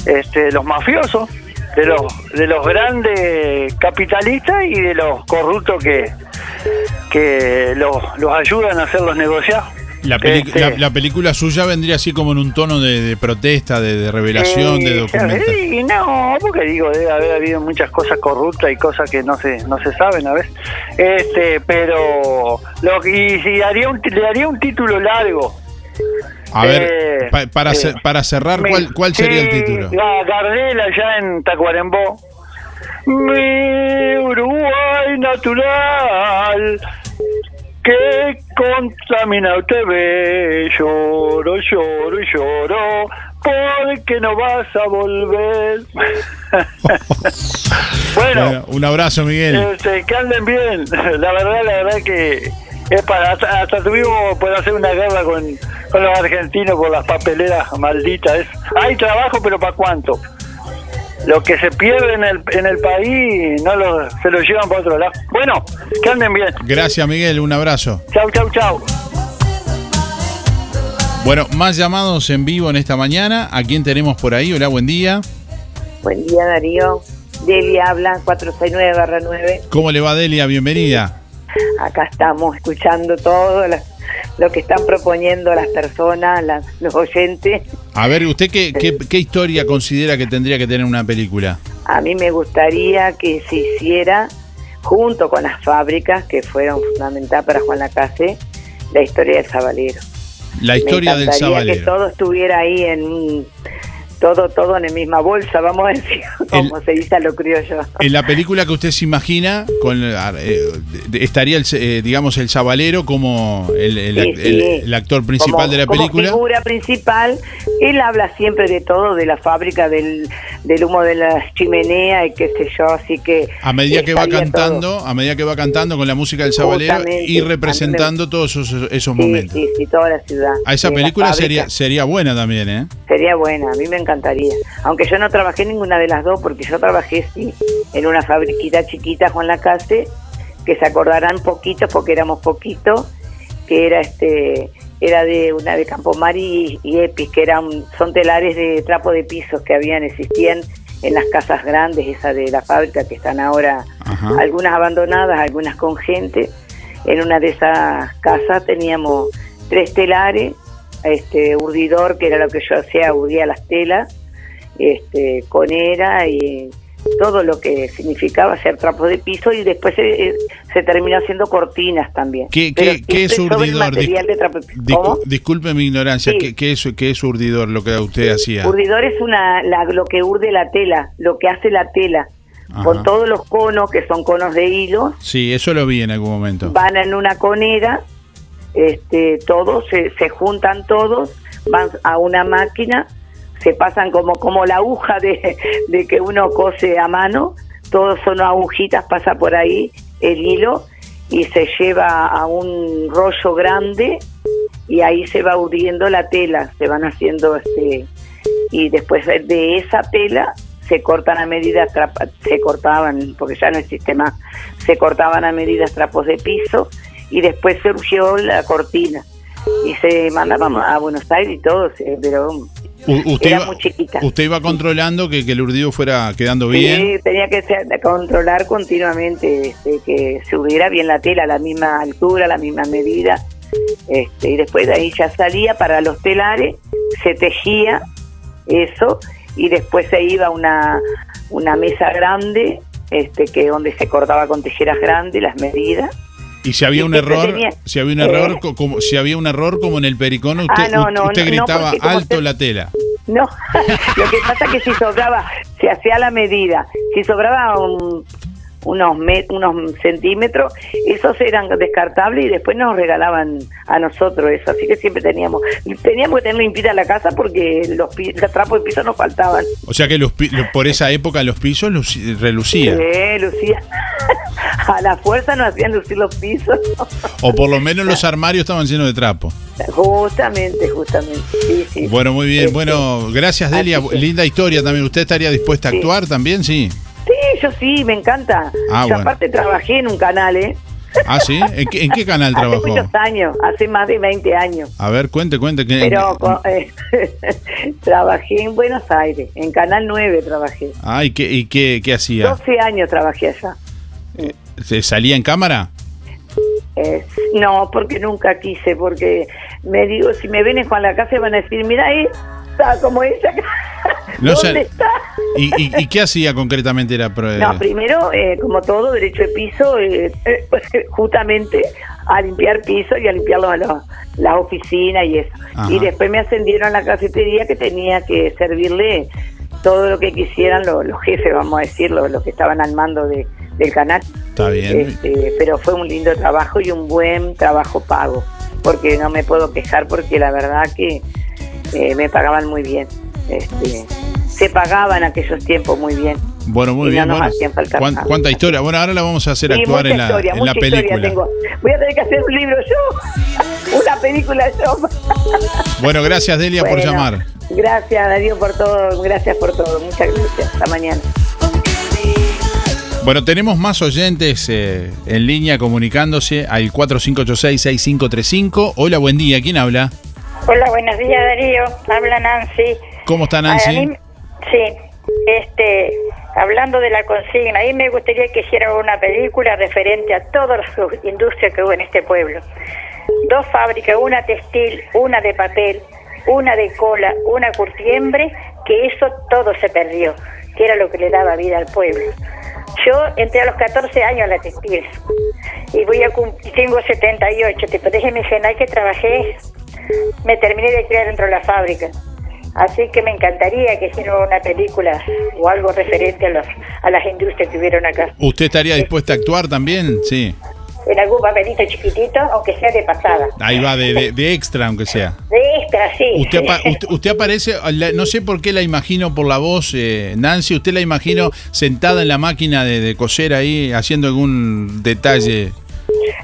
este los mafiosos de los de los grandes capitalistas y de los corruptos que que los, ayudan a hacer los negociados La, Este- la, la película suya vendría así como en un tono de, de protesta, de, de revelación, de Eh, documentación. No, porque digo, debe haber habido muchas cosas corruptas y cosas que no se no se saben a veces. Este, pero lo y si haría un le haría un título largo. A ver, Eh, pa- para, eh, cer- para cerrar, ¿cuál, cuál sería el sí, título? Ga- Gardel allá en Tacuarembó. Mi Uruguay natural que contamina usted ve, lloro, lloro y lloro, porque no vas a volver. bueno, Bueno, un abrazo, Miguel. este, que anden bien. La verdad, la verdad que es para hasta, hasta tuvimos por hacer una guerra con, con los argentinos por las papeleras malditas. Es- hay trabajo, pero ¿para cuánto? Lo que se pierde en el, en el país no lo, se lo llevan para otro lado. Bueno, que anden bien. Gracias, Miguel. Un abrazo. Chau, chau, chau. Bueno, más llamados en vivo en esta mañana. ¿A quién tenemos por ahí? Hola, buen día. Buen día, Darío. Debbie habla, 469-9. ¿Cómo le va, Delia? Bienvenida. Acá estamos escuchando todo la- lo que están proponiendo las personas, las- los oyentes. A ver, ¿usted qué, qué, qué historia considera que tendría que tener una película? A mí me gustaría que se hiciera, junto con las fábricas que fueron fundamentales para Juan Lacase, la historia del sabalero. La historia me del encantaría que sabalero. todo estuviera ahí en un- todo todo en la misma bolsa, vamos a decir, como se dice a lo criollo. En la película que usted se imagina, con eh, de- estaría el, eh, digamos el sabalero como el, el- Sí, sí. actor principal Como- de la como película. figura principal, él habla siempre de todo, de la fábrica, del, del humo de las chimeneas y qué sé yo, así que... A medida que va cantando, a medida que va cantando con la música del sabalero Justamente, y representando todos esos, esos Sí, momentos. sí, sí, toda la ciudad. A esa la película sería sería buena también, ¿eh? Sería buena, a mí me encantaría. Aunque yo no trabajé en ninguna de las dos, porque yo trabajé sí en una fabriquita chiquita, Juan Lacase, que se acordarán poquitos, porque éramos poquitos, que era este era de una de Campomar y, y Epis, que eran son telares de trapo de pisos que habían existían en las casas grandes, esa de la fábrica que están ahora algunas abandonadas, algunas con gente. En una de esas casas teníamos tres telares, este urdidor, que era lo que yo hacía, urdía las telas, este conera y todo lo que significaba hacer trapos de piso y después se, se terminó haciendo cortinas también. ¿Qué, Pero qué, qué es urdidor? material de trapo disculpe mi ignorancia, Sí. ¿qué, qué es, ¿qué es urdidor lo que usted hacía? Urdidor es una, la- lo que urde la tela, lo que hace la tela, Ajá. con todos los conos, que son conos de hilo, Sí, eso lo vi en algún momento. van en una conera, este, todos se, se juntan todos, van a una máquina, se pasan como como la aguja de, de que uno cose a mano, todos son agujitas, pasa por ahí el hilo y se lleva a un rollo grande y ahí se va urdiendo la tela, se van haciendo este y después de esa tela se cortan a medida se cortaban porque ya no existe más se cortaban a medidas trapos de piso y después surgió la cortina y se mandaban a Buenos Aires y todo se- pero usted, era iba, muy chiquita usted iba controlando que, que el urdido fuera quedando bien. Sí, tenía que ser- controlar continuamente este, que se hubiera bien la tela a la misma altura, a la misma medida. Este, y después de ahí ya salía para los telares, se tejía eso y después se iba a una, una mesa grande este, que donde se cortaba con tijeras grandes las medidas. Y si había Y un error, tenía- si había un error, co- como si había un error como en el pericón, usted, Ah, no, no, usted no, gritaba alto la tela. No, lo que pasa es que si sobraba, se hacía la medida, si sobraba un- unos me- unos centímetros, esos eran descartables y después nos regalaban a nosotros eso, así que siempre teníamos teníamos que tener limpita la casa porque los, los trapos de piso nos faltaban. O sea que los, por esa época los pisos relucían. Eh, Lucía, a la fuerza nos hacían lucir los pisos. O por lo menos los armarios estaban llenos de trapo. Justamente, justamente. Sí, sí. Bueno, muy bien. Este, Bueno, gracias Delia. Linda historia también. ¿Usted estaría dispuesta a actuar también? Sí. Sí, yo sí, me encanta. Ah, yo bueno. aparte trabajé en un canal, ¿eh? Ah, sí. ¿En qué, en qué canal Hace trabajó? muchos años, hace más de 20 años. A ver, cuente, cuente. Que, Pero eh, trabajé en Buenos Aires, en Canal 9 trabajé. Ah, ¿y qué, y qué, qué hacía? 12 años trabajé allá. ¿Se ¿Salía en cámara? Eh, no, porque nunca quise, porque me digo, si me ven en Juan la Casa van a decir, mira, ahí está como ella. No ¿Dónde está? ¿Y, y, y qué hacía concretamente? Era pro- No, primero, eh, como todo, derecho de piso, eh, eh, justamente a limpiar piso y a limpiar las oficinas y eso. Ajá. Y después me ascendieron a la cafetería que tenía que servirle todo lo que quisieran los, los jefes, vamos a decirlo, los que estaban al mando de- del canal. Está bien. Este, pero fue un lindo trabajo y un buen trabajo pago, porque no me puedo quejar porque la verdad que eh, me pagaban muy bien. Este, se pagaba en aquellos tiempos muy bien. Bueno, muy y bien. no nos bueno. hacían falta ¿Cuán- nada. ¿Cuánta historia? Bueno, ahora la vamos a hacer Sí, actuar en la, historia, en la película. tengo. Voy a tener que hacer un libro yo, una película yo. Bueno, gracias Delia por llamar. Gracias Darío por todo, gracias por todo, muchas gracias. Hasta mañana. Bueno, tenemos más oyentes eh, en línea comunicándose al 4586-6535. Hola, buen día. ¿Quién habla? Hola, buenos días Darío. Habla Nancy. ¿Cómo está Nancy? mí- sí, este, hablando de la consigna, a mí me gustaría que hiciera una película referente a todas las industrias que hubo en este pueblo. Dos fábricas, una textil, una de papel, una de cola, una curtiembre, que eso todo se perdió, que era lo que le daba vida al pueblo. Yo entré a los 14 años a la textil y voy a cum- tengo 78, te podés imaginar que trabajé, me terminé de criar dentro de la fábrica. Así que me encantaría que hicieran una película o algo referente a, los, a las industrias que hubieron acá. ¿Usted estaría dispuesta a actuar también? Sí. En algún papelito chiquitito, aunque sea de pasada. Ahí va, de, de- de extra, aunque sea. De extra, sí. Usted, apa- usted, usted aparece, no sé por qué la imagino por la voz, eh, Nancy, usted la imagino sentada en la máquina de, de coser ahí, haciendo algún detalle.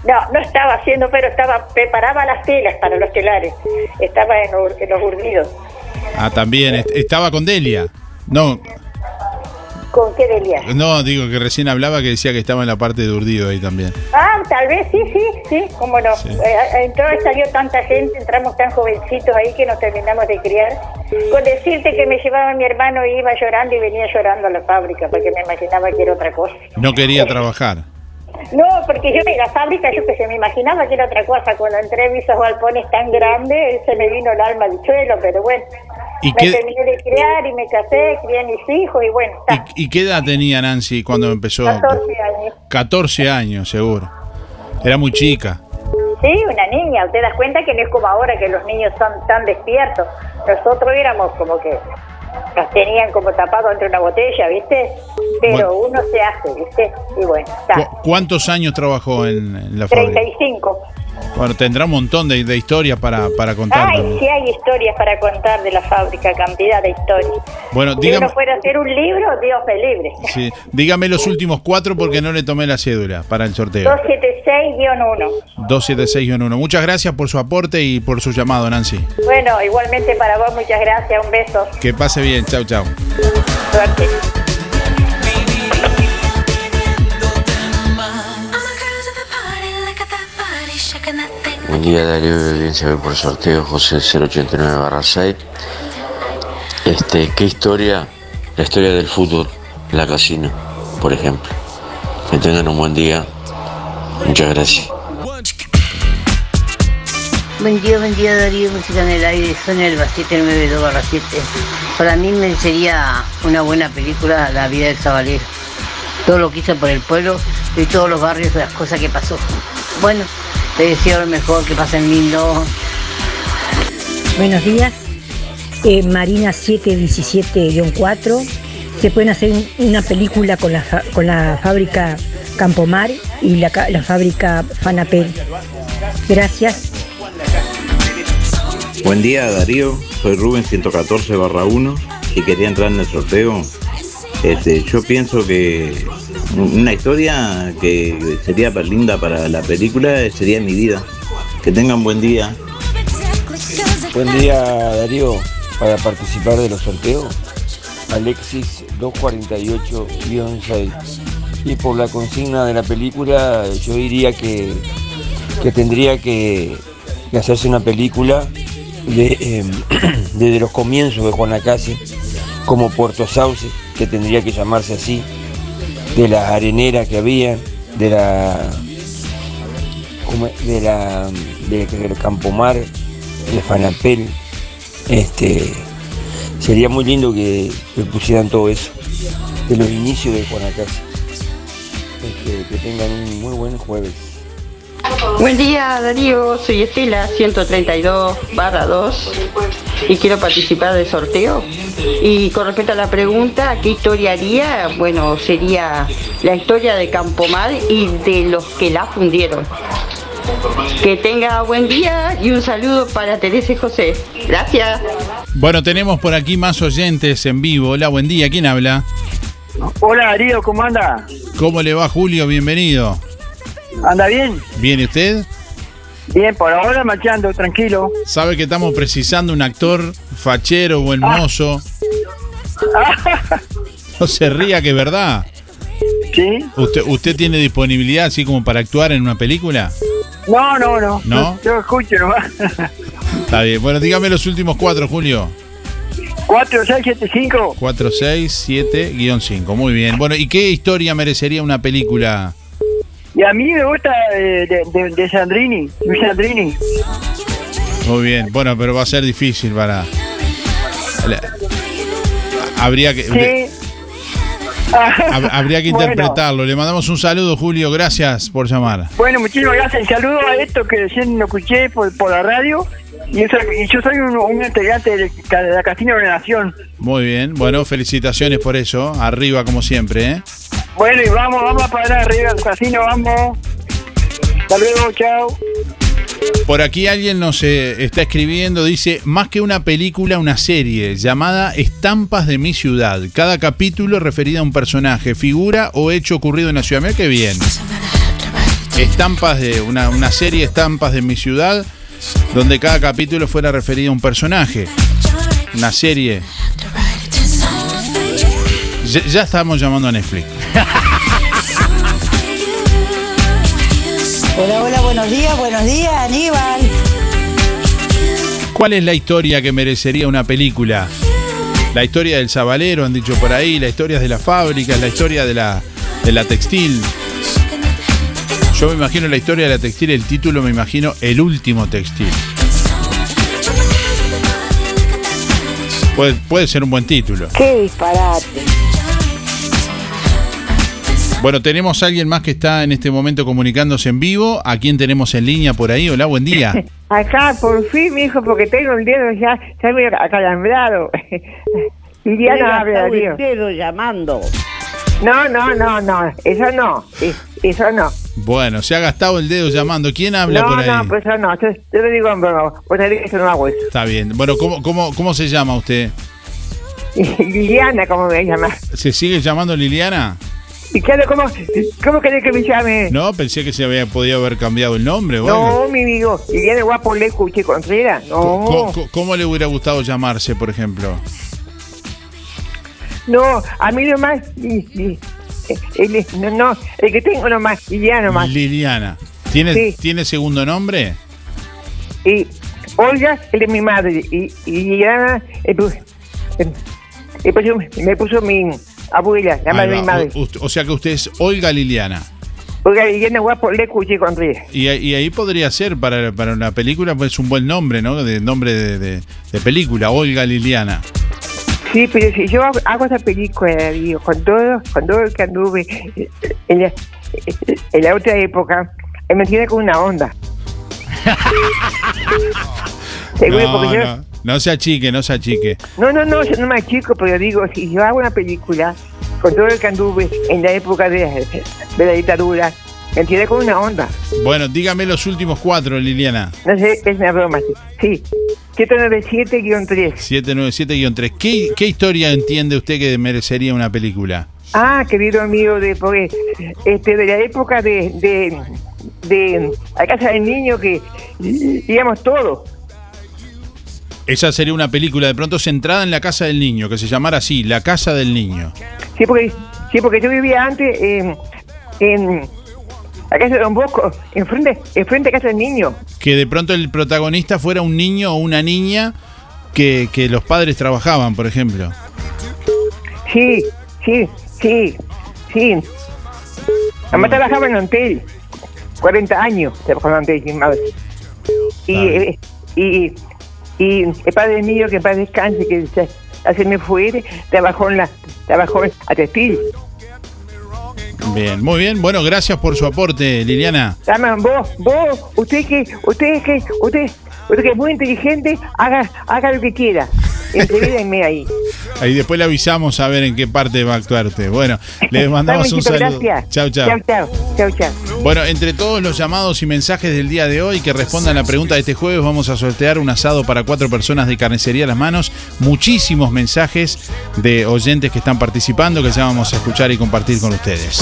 No, no estaba haciendo, pero estaba preparaba las telas para los telares. Estaba en, en los urdidos. Ah, también, est- estaba con Delia. No, ¿Con qué Delia? no, digo que recién hablaba que decía que estaba en la parte de urdido ahí también. Ah, tal vez sí, sí, sí, cómo no. Eh, entró y salió tanta gente, entramos tan jovencitos ahí que nos terminamos de criar. Con decirte que me llevaba mi hermano y iba llorando y venía llorando a la fábrica porque me imaginaba que era otra cosa. No quería trabajar. No, porque yo en la fábrica, yo que se me imaginaba que era otra cosa. Cuando entré en esos galpones tan grandes, se me vino el alma al suelo, pero bueno. ¿Y me qué- terminé de criar y me casé, crié a mis hijos y bueno, está. ¿Y qué edad tenía Nancy cuando empezó? 14 años. 14 años, seguro. Era muy chica. Sí, una niña. Te das cuenta que no es como ahora que los niños son tan despiertos. Nosotros éramos como que nos tenían como tapados entre una botella, ¿viste? Pero uno se hace, ¿viste? Y bueno, está. ¿Cu- ¿Cuántos años trabajó en, en la fábrica? 35. Bueno, tendrá un montón de, de historias para, para contar. Ay, también. sí hay historias para contar de la fábrica, cantidad de historias. Bueno, Si dígame, uno fuera a hacer un libro, Dios me libre. sí, dígame los últimos cuatro porque no le tomé la cédula para el sorteo. 276-1. 276-1. Muchas gracias por su aporte y por su llamado, Nancy. Bueno, igualmente para vos, muchas gracias. Un beso. Que pase bien. Chau, chau. Suerte. Buen día Darío, bien se ve por sorteo José 089 barra 6. Este, ¿qué historia? La historia del fútbol, la casino, por ejemplo. Que tengan un buen día. Muchas gracias. Buen día, buen día Darío, música en el aire, 792 barra 7. Para mí me sería una buena película La vida del Zabalero. Todo lo que hizo por el pueblo y todos los barrios, las cosas que pasó. Bueno, te deseo lo mejor, que pasen lindo. Buenos días. Eh, Marina 717-4. Se pueden hacer un- una película con la, fa- con la fábrica Campomar y la, la fábrica Fanapel. Gracias. Buen día Darío, soy Rubén 114 barra 1 y quería entrar en el sorteo. Este, yo pienso que una historia que sería linda para la película sería mi vida. Que tengan buen día. Buen día Darío, para participar de los sorteos, Alexis 248-6. Y por la consigna de la película, yo diría que, que tendría que, hacerse una película de, eh, desde los comienzos de Juan Acase, como Puerto Sauce, que tendría que llamarse así, de las areneras que había, de la de la de, del Campomar, de Fanapel, este sería muy lindo que, que pusieran todo eso, de los inicios de Juanacase. Este, que tengan un muy buen jueves. Buen día Darío, soy Estela 132 barra 2 y quiero participar del sorteo. Y con respecto a la pregunta, ¿qué historia haría? Bueno, sería la historia de Campomar y de los que la fundieron. Que tenga buen día y un saludo para Teresa y José. Gracias. Bueno, tenemos por aquí más oyentes en vivo. Hola, buen día. ¿Quién habla? Hola Darío, ¿cómo anda? ¿Cómo le va, Julio? Bienvenido. ¿Anda bien? ¿Viene usted? Bien, por ahora marchando, tranquilo. Sabe que estamos precisando un actor fachero o hermoso. No se ría, que es verdad. ¿Sí? ¿Usted, ¿Usted tiene disponibilidad así como para actuar en una película? No, no, no. ¿No? Yo escucho nomás. Está bien. Bueno, dígame los últimos cuatro, Julio. 4675. 467-5. Muy bien. Bueno, ¿y qué historia merecería una película? Y a mí me gusta de, de, de Sandrini, Luis Sandrini. Muy bien. Bueno, pero va a ser difícil para. Habría que. hab- Habría que Bueno. interpretarlo. Le mandamos un saludo, Julio. Gracias por llamar. Bueno, muchísimas gracias. Y saludo a esto que recién lo escuché por, por la radio. Y, eso- y yo soy un, un integrante de, la Casino de la Nación. Muy bien. Bueno, felicitaciones por eso. Arriba, como siempre, ¿eh? Bueno, y vamos, vamos a parar arriba del casino, vamos. Hasta luego, chao. Por aquí alguien nos eh, está escribiendo, dice, más que una película, una serie llamada Estampas de mi ciudad. Cada capítulo referido a un personaje, figura o hecho ocurrido en la ciudad. Mira qué bien. Estampas de una, una serie Estampas de mi ciudad, donde cada capítulo fuera referido a un personaje. Una serie. Ya, ya estamos llamando a Netflix. Hola, hola, buenos días, buenos días, Aníbal. ¿Cuál es la historia que merecería una película? La historia del sabalero, han dicho por ahí, la historia de las fábricas, la historia de la, de la textil. Yo me imagino la historia de la textil, el título me imagino el último textil. Puede, puede ser un buen título. Qué disparate. Bueno, tenemos a alguien más que está en este momento comunicándose en vivo. ¿A quién tenemos en línea por ahí? Hola, buen día. Acá, por fin, mi hijo, porque tengo el dedo ya, ya medio acalambrado. Liliana habla, el dedo llamando. No, no, no, no, eso no, eso no. Bueno, se ha gastado el dedo llamando. ¿Quién habla no, por ahí? no, pues eso no, yo, yo lo digo en broma, que eso no hago eso. Está bien. Bueno, ¿cómo, cómo, cómo se llama usted? Liliana, ¿cómo me llamas? ¿Se sigue llamando Liliana? ¿Y claro, cómo, cómo querés que me llame? No, pensé que se había podido haber cambiado el nombre. No, mi amigo, Liliana Guapo le escuché Contreras, no. ¿Cómo, cómo- cómo le hubiera gustado llamarse, por ejemplo? No, a mí nomás, y- y- el, no, no, el que tengo nomás, Liliana nomás. Liliana. ¿Tiene, Sí. ¿Tiene segundo nombre? Y Olga, el de mi madre, y, y Liliana, puso- me puso mi abuela, la madre de Ahí mi madre. O sea que usted es Olga Liliana. Olga Liliana Guapo le escuché Contreras. Y, y ahí podría ser para, para una película, pues un buen nombre, ¿no? De nombre de, de- de película, Olga Liliana. Sí, pero si yo hago, esa película, digo, con todo, con todo el que anduve eh, en la, en la otra época, eh, me tiene con una onda. Seguro, no, porque yo, no, se achique, no se achique. No, no, no, yo no me chico, pero digo, si yo hago una película con todo el que anduve en la época de, de la dictadura, me tiré con una onda. Bueno, dígame los últimos cuatro, Liliana. No sé, es una broma. Sí, 797-3. 797-3. ¿Qué, ¿Qué historia entiende usted que merecería una película? Ah, querido amigo, de, porque, este, de la época de, de, de la casa del niño que íbamos todos. Esa sería una película de pronto centrada en la casa del niño, que se llamara así, La Casa del Niño. Sí, porque, sí, porque yo vivía antes en, en la casa de Don Bosco, enfrente, enfrente de casa del niño. Que de pronto el protagonista fuera un niño o una niña que, que los padres trabajaban, por ejemplo. Sí, sí, sí, sí. Mamá trabajaba en Antel, 40 años trabajaba en Antel, mi madre. Y, y, y el padre mío, que en paz descanse, que se, hace me fue, trabajó en la, trabajó en la textil. Bien, muy bien. Bueno, gracias por su aporte, Liliana. Dame, vos, vos, usted que, usted que, usted, usted que es muy inteligente, haga, haga lo que quiera. Entrevídenme ahí. Ahí después le avisamos a ver en qué parte va a actuarte. Bueno, les mandamos un saludo. Gracias. Chau, chau. Chau, chau. Chau, chau. Bueno, entre todos los llamados y mensajes del día de hoy que respondan a la pregunta de este jueves, vamos a sortear un asado para cuatro personas de carnicería a las manos. Muchísimos mensajes de oyentes que están participando que ya vamos a escuchar y compartir con ustedes.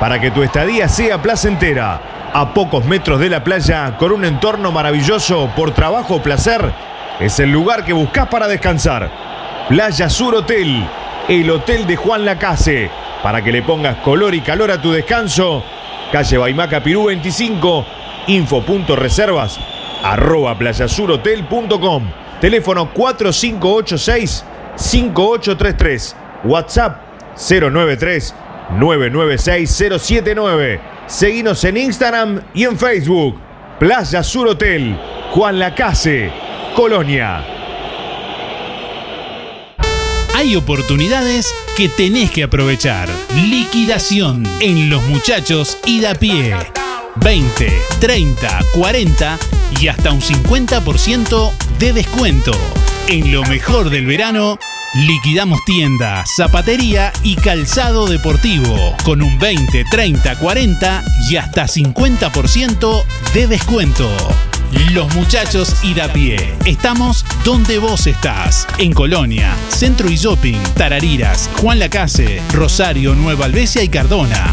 para que tu estadía sea placentera. A pocos metros de la playa, con un entorno maravilloso por trabajo o placer, es el lugar que buscas para descansar. Playa Sur Hotel, el hotel de Juan Lacase. Para que le pongas color y calor a tu descanso, calle Baimaca Pirú 25, info.reservas, arroba playasurhotel.com, teléfono 4586-5833, WhatsApp 093-996-079. Seguinos en Instagram y en Facebook. Playa Sur Hotel, Juan Lacase, Colonia. Hay oportunidades que tenés que aprovechar. Liquidación en los muchachos y da pie. 20, 30, 40 y hasta un 50% de descuento. En lo mejor del verano, liquidamos tienda, zapatería y calzado deportivo con un 20, 30, 40 y hasta 50% de descuento. Los muchachos y da pie. Estamos donde vos estás. En Colonia, Centro y Shopping, Tarariras, Juan Lacase, Rosario, Nueva Albesia y Cardona.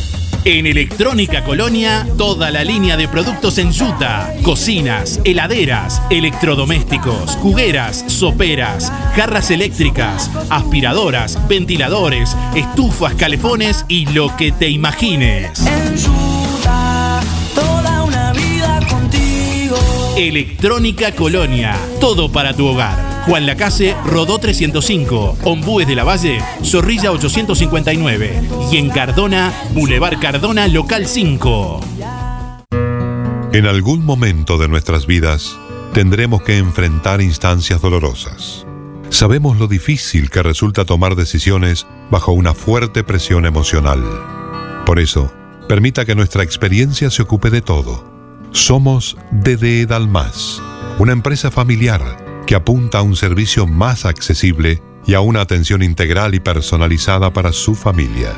En Electrónica Colonia, toda la línea de productos en yuta, cocinas, heladeras, electrodomésticos, jugueras, soperas, jarras eléctricas, aspiradoras, ventiladores, estufas, calefones y lo que te imagines. toda una vida contigo. Electrónica Colonia, todo para tu hogar. Juan Lacase, Rodó 305, Ombúes de la Valle, Zorrilla 859 y en Cardona, Boulevard Cardona, Local 5. En algún momento de nuestras vidas tendremos que enfrentar instancias dolorosas. Sabemos lo difícil que resulta tomar decisiones bajo una fuerte presión emocional. Por eso, permita que nuestra experiencia se ocupe de todo. Somos DD Dalmas, una empresa familiar que apunta a un servicio más accesible y a una atención integral y personalizada para su familia.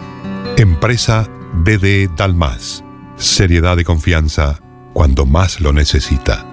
Empresa BD Dalmas. Seriedad y confianza cuando más lo necesita.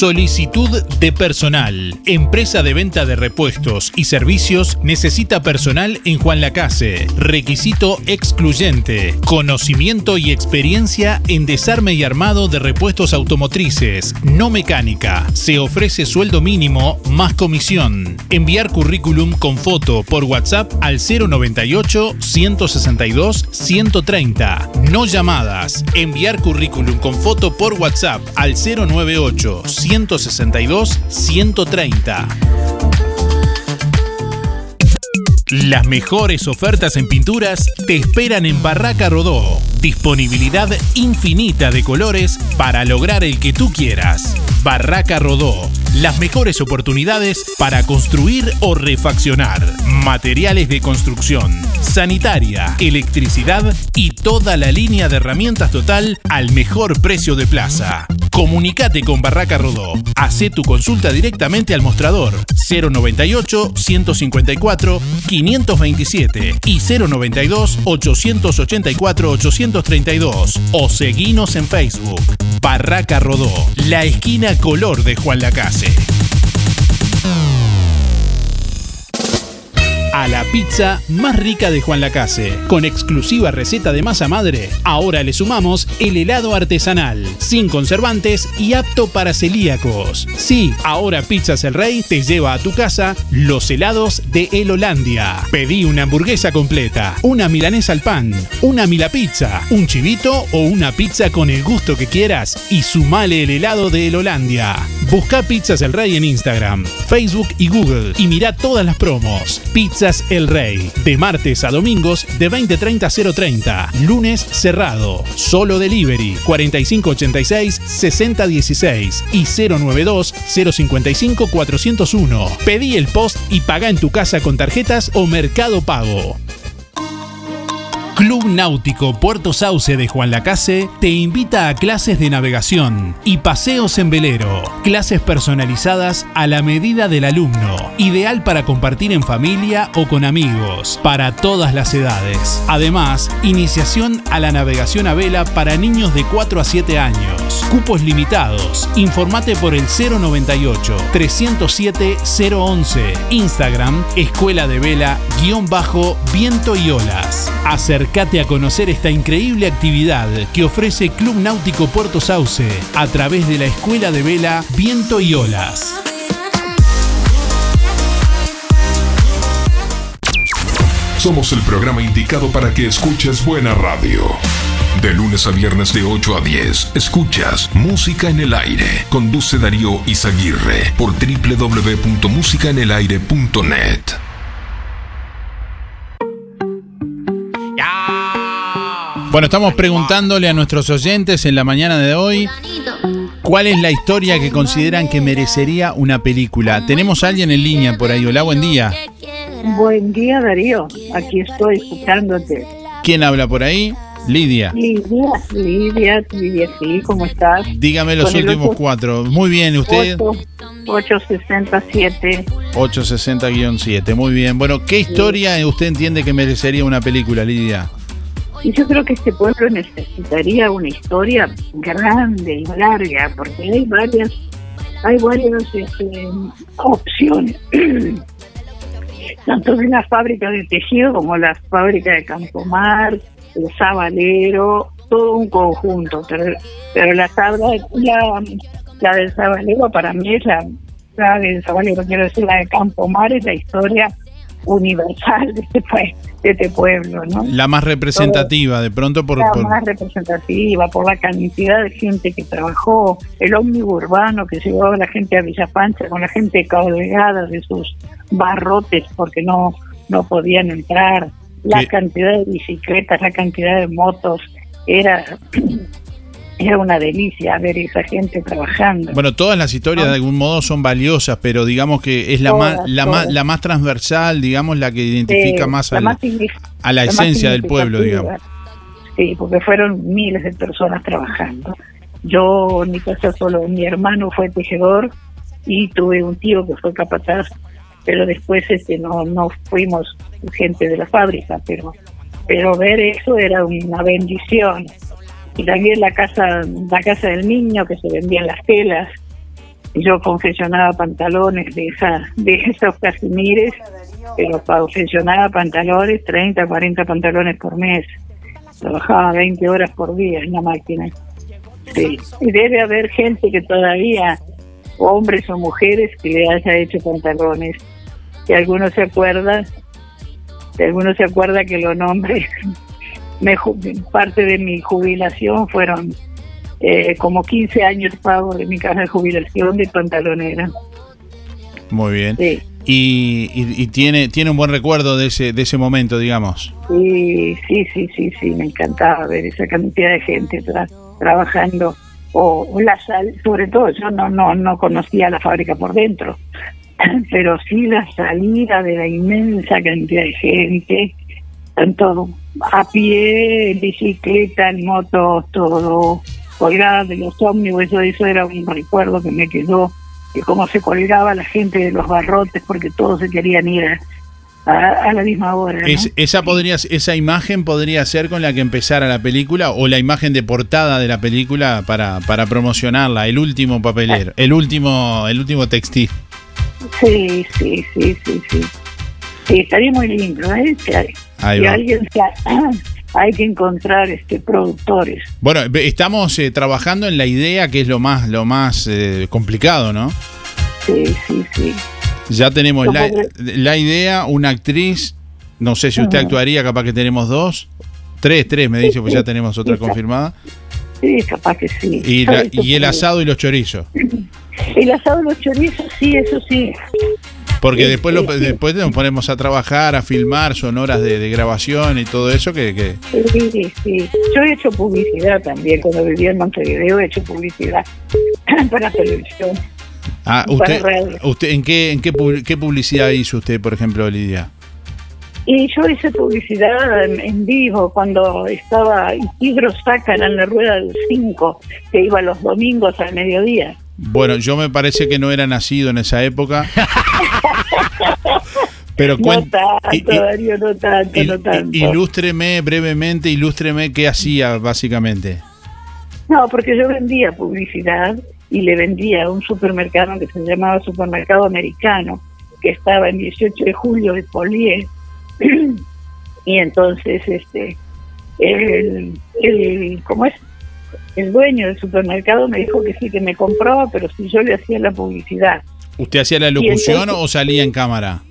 Solicitud de personal. Empresa de venta de repuestos y servicios necesita personal en Juan Lacase. Requisito excluyente. Conocimiento y experiencia en desarme y armado de repuestos automotrices. No mecánica. Se ofrece sueldo mínimo más comisión. Enviar currículum con foto por WhatsApp al 098 162 130. No llamadas. Enviar currículum con foto por WhatsApp al 098 162 130. Las mejores ofertas en pinturas te esperan en Barraca Rodó. Disponibilidad infinita de colores para lograr el que tú quieras. Barraca Rodó. Las mejores oportunidades para construir o refaccionar. Materiales de construcción, sanitaria, electricidad y toda la línea de herramientas total al mejor precio de plaza. Comunicate con Barraca Rodó. Hacé tu consulta directamente al mostrador 098 154 527 y 092 884 832 o seguinos en Facebook. Barraca Rodó, la esquina color de Juan A la pizza más rica de Juan Lacase. Con exclusiva receta de masa madre, ahora le sumamos el helado artesanal, sin conservantes y apto para celíacos. Sí, ahora Pizzas El Rey te lleva a tu casa los helados de El Holandia. Pedí una hamburguesa completa, una milanesa al pan, una mila pizza, un chivito o una pizza con el gusto que quieras y sumale el helado de El Holandia. Busca Pizzas El Rey en Instagram, Facebook y Google y mira todas las promos. Pizzas El Rey, de martes a domingos de 20.30 a 0.30, lunes cerrado, solo delivery 4586-6016 y 092-055-401. Pedí el post y paga en tu casa con tarjetas o Mercado Pago. Club Náutico Puerto Sauce de Juan Lacase te invita a clases de navegación y paseos en velero. Clases personalizadas a la medida del alumno, ideal para compartir en familia o con amigos, para todas las edades. Además, iniciación a la navegación a vela para niños de 4 a 7 años. Cupos limitados. Informate por el 098 307 011. Instagram Escuela de Vela guion bajo Viento y Olas. Acércate a conocer esta increíble actividad que ofrece Club Náutico Puerto Sauce a través de la Escuela de Vela Viento y Olas. Somos el programa indicado para que escuches buena radio. De lunes a viernes de 8 a 10, escuchas Música en el Aire. Conduce Darío Izaguirre por www.musicaenelaire.net. Bueno, estamos preguntándole a nuestros oyentes en la mañana de hoy cuál es la historia que consideran que merecería una película. Tenemos a alguien en línea por ahí. Hola, buen día. Buen día, Darío. Aquí estoy escuchándote. ¿Quién habla por ahí? Lidia. Lidia, Lidia, Lidia, sí, ¿cómo estás? Dígame los Con últimos ocho- cuatro. Muy bien, ¿usted? ocho- 867. 860-7. Muy bien. Bueno, ¿qué historia usted entiende que merecería una película, Lidia? Y yo creo que este pueblo necesitaría una historia grande y larga, porque hay varias, hay varias este, opciones, tanto de la fábrica de tejido como la fábrica de Campomar, el Sabalero, todo un conjunto. Pero, pero la tabla, la, la del Sabalero para mí es la, la del Sabalero, quiero decir, la de Campomar es la historia universal de este, de este pueblo, ¿no? La más representativa, de pronto por... la por- más representativa por la cantidad de gente que trabajó, el ómnibus urbano que llevaba a la gente a Villa Pancha con la gente colgada de sus barrotes porque no, no podían entrar, la ¿Qué? cantidad de bicicletas, la cantidad de motos, era, era una delicia ver esa gente trabajando. Bueno, todas las historias de algún modo son valiosas, pero digamos que es la Todas, más, la más, todas. la más transversal, digamos, la que identifica Sí, más la al- más signif- a la esencia del pueblo, digamos. Sí, porque fueron miles de personas trabajando. Yo en mi casa solo mi hermano fue tejedor y tuve un tío que fue capataz, pero después este no no fuimos gente de la fábrica, pero pero ver eso era una bendición. Y también la casa la casa del niño que se vendían las telas. Yo confeccionaba pantalones de esa de esos casimires, pero confeccionaba pantalones, 30, 40 pantalones por mes. Trabajaba 20 horas por día en la máquina. Sí. Y debe haber gente que todavía, hombres o mujeres, que le haya hecho pantalones. Si alguno se acuerda, si alguno se acuerda que los nombres, me parte de mi jubilación fueron eh, como 15 años pago de mi casa de jubilación de pantalonera. Muy bien. Sí. Y, y- y tiene, tiene un buen recuerdo de ese, de ese momento, digamos. Sí, sí, sí, sí, sí, me encantaba ver esa cantidad de gente tra- trabajando. O, o la sal, sobre todo, yo no, no, no conocía la fábrica por dentro, pero sí la salida de la inmensa cantidad de gente, tanto a pie, en bicicleta, en moto, todo, colgada de los ómnibus, eso, eso era un recuerdo que me quedó, de cómo se colgaba la gente de los barrotes porque todos se querían ir a, a- a la misma hora. ¿no? Es- esa, podría, esa imagen podría ser con la que empezara la película o la imagen de portada de la película para, para promocionarla, el último papelero, el último, el último textil. Sí, sí, sí, sí, sí. Sí, estaría muy lindo, ¿eh? Ahí va. alguien se- hay que encontrar este productores. Bueno, estamos eh, trabajando en la idea que es lo más, lo más eh, complicado, ¿no? Sí, sí, sí. Ya tenemos ¿Cómo la, la idea, una actriz, no sé si usted actuaría, capaz que tenemos dos, tres, tres me dice, pues ya tenemos otra confirmada. Sí, capaz que sí. Y, la- y el sí. asado y los chorizos. El asado de los chorizos, sí, eso sí. Porque Sí, después, lo- sí, sí. después nos ponemos a trabajar, a filmar, son horas de, de grabación y todo eso que... que- Sí, sí. Yo he hecho publicidad también. Cuando vivía en Montevideo he hecho publicidad para televisión. Ah, para usted, radio. usted ¿en, qué, en qué, pub- qué publicidad hizo usted, por ejemplo, Lidia? Y yo hice publicidad en, en vivo cuando estaba Isidro Sácara en la rueda del 5, que iba los domingos al mediodía. Bueno, yo me parece que no era nacido en esa época. Pero No tanto, Darío, no tanto, no tanto. ilústreme brevemente, ilústreme qué hacía básicamente. No, porque yo vendía publicidad y le vendía a un supermercado que se llamaba Supermercado Americano, que estaba en 18 de julio de Polié. y entonces, este, el, el, ¿cómo es? El dueño del supermercado me dijo que sí, que me compraba, pero si yo le hacía la publicidad. ¿Usted hacía la locución entonces- o salía en cámara?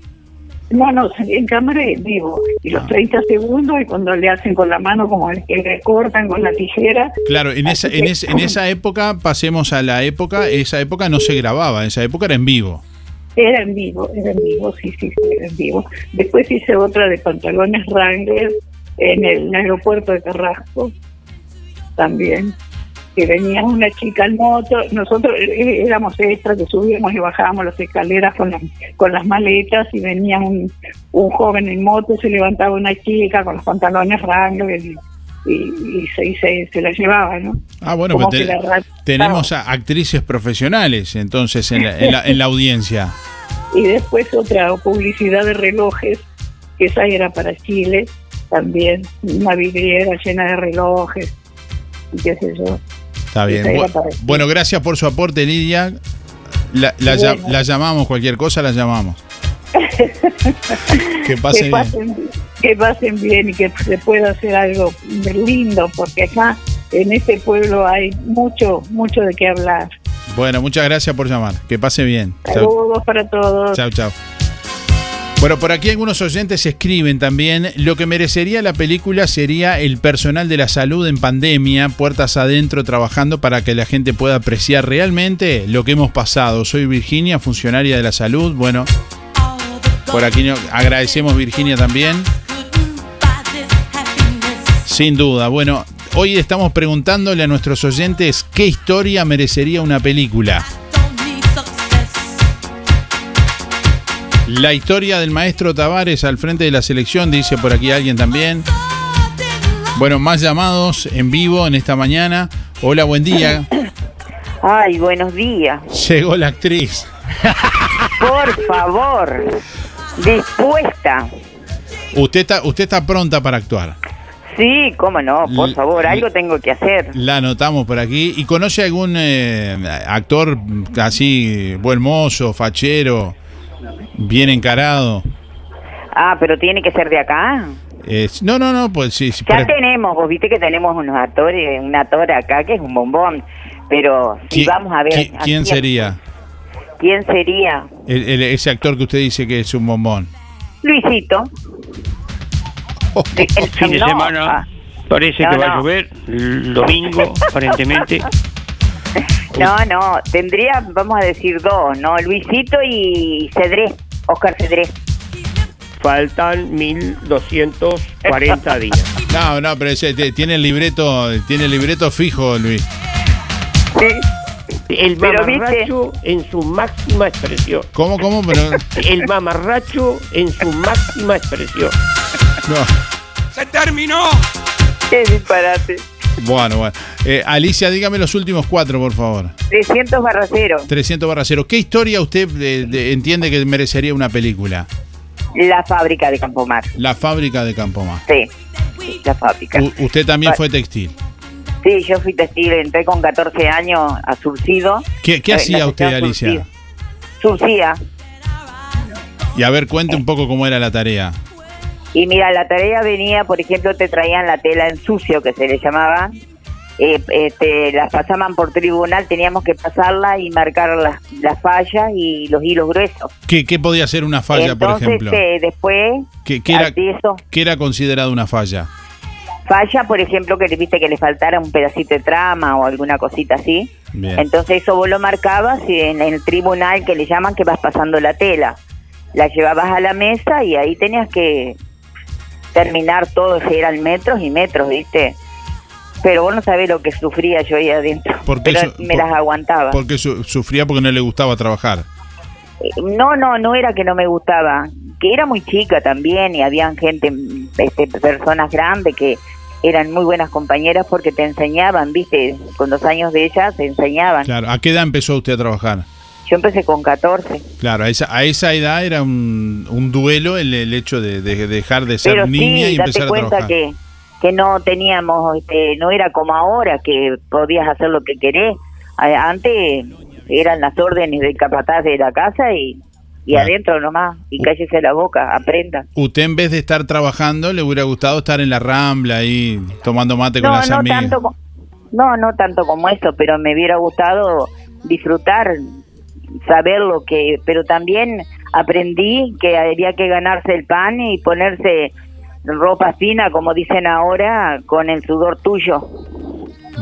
No, no, salí en cámara y en vivo. Y los 30 segundos, y cuando le hacen con la mano, como el que le cortan con la tijera, Claro, en esa, en, es- en esa época, pasemos a la época, esa época no se grababa, esa época era en vivo. Era en vivo, era en vivo, sí, sí, sí, era en vivo. Después hice otra de pantalones Wrangler en el aeropuerto de Carrasco, también, que venía una chica en moto, nosotros eh, éramos extras que subíamos y bajábamos las escaleras con las, con las maletas y venía un, un joven en moto, se levantaba una chica con los pantalones Wrangler y, se, y se, se la llevaba, ¿no? Ah, bueno, pues te- la tenemos a actrices profesionales entonces en la, en la- en la audiencia. y después otra publicidad de relojes, que esa era para Chile, también una vidriera llena de relojes, y qué sé yo. Está bien. Bueno, gracias por su aporte, Lidia. La, la lla- Bueno. la llamamos, cualquier cosa la llamamos. Que pase que, bien. pasen, que pasen bien y que se pueda hacer algo lindo, porque acá en este pueblo hay mucho, mucho de qué hablar. Bueno, muchas gracias por llamar. Que pase bien. Chau, Saludos para todos. chau. chau. Bueno, por aquí algunos oyentes escriben también, lo que merecería la película sería el personal de la salud en pandemia, puertas adentro trabajando para que la gente pueda apreciar realmente lo que hemos pasado. Soy Virginia, funcionaria de la salud. Bueno, por aquí agradecemos Virginia también. Sin duda. Bueno, hoy estamos preguntándole a nuestros oyentes qué historia merecería una película. La historia del maestro Tavares al frente de la selección, dice por aquí alguien también. Bueno, más llamados en vivo en esta mañana. Hola, buen día. Ay, buenos días. Llegó la actriz. Por favor, dispuesta. Usted está, usted está pronta para actuar. Sí, cómo no, por favor, algo tengo que hacer. La anotamos por aquí. ¿Y conoce algún eh, actor así, buen mozo, fachero, bien encarado? Ah, pero tiene que ser de acá. No, no, no, pues sí. sí, Ya tenemos, vos viste que tenemos unos actores, un actor acá que es un bombón, pero si ¿Qui- vamos a ver. a ¿Quién sería? ¿Quién sería? El- el- ese actor que usted dice que es un bombón. Luisito. El- Fin de semana ah, parece no, que va no. a llover. El domingo, aparentemente. No, no, tendría, vamos a decir dos, ¿no? Luisito y Cedré, Oscar Cedré. Faltan 1240 días. No, no, pero ese, te- tiene el libreto, tiene el libreto fijo, Luis. El Pero, mamarracho en su máxima expresión. ¿Cómo, cómo? Pero, El mamarracho en su máxima expresión. no. ¡Se terminó! Qué disparate. Bueno, bueno. Eh, Alicia, dígame los últimos cuatro, por favor. 300 barra cero. 300 barra cero. ¿Qué historia usted eh, de- entiende que merecería una película? La fábrica de Campomar. La fábrica de Campomar. Sí, la fábrica. U- usted también fue textil. Sí, yo fui textil, entré con 14 años a Surcido. ¿Qué, qué Eh, hacía usted, Alicia? Surcía. Y a ver, cuente un poco cómo era la tarea. Y mira, la tarea venía, por ejemplo, te traían la tela en sucio, que se le llamaba, eh, este, las pasaban por tribunal, teníamos que pasarla y marcar las, las fallas y los hilos gruesos. ¿Qué, qué podía ser una falla, por ejemplo? eh, después, ¿Qué, qué era, eso, qué era considerado una falla? falla, por ejemplo, que le viste que le faltara un pedacito de trama o alguna cosita así. Bien. Entonces eso vos lo marcabas y en el tribunal que le llaman que vas pasando la tela. La llevabas a la mesa y ahí tenías que terminar todo, si eran metros y metros, ¿viste? Pero vos no sabés lo que sufría yo ahí adentro. ¿Por qué Pero su- me por- las aguantaba. Porque su- sufría porque no le gustaba trabajar. Eh, No, no, no era que no me gustaba, que era muy chica también y habían gente, este, personas grandes que eran muy buenas compañeras porque te enseñaban, viste, con los años de ellas te enseñaban. Claro, ¿a qué edad empezó usted a trabajar? Yo empecé con 14, Claro, a esa, a esa edad era un, un duelo el, el hecho de, de dejar de ser pero niña sí, y date empezar a cuenta trabajar. que, que no teníamos, este, no era como ahora que podías hacer lo que querés. Antes eran las órdenes del capataz de la casa y, y Ah. adentro nomás, y cállese la boca, aprenda. Usted en vez de estar trabajando le hubiera gustado estar en la rambla ahí tomando mate con las no amigas. tanto, no, no tanto como eso, pero me hubiera gustado disfrutar, saber lo que, pero también aprendí que había que ganarse el pan y ponerse ropa fina, como dicen ahora, con el sudor tuyo,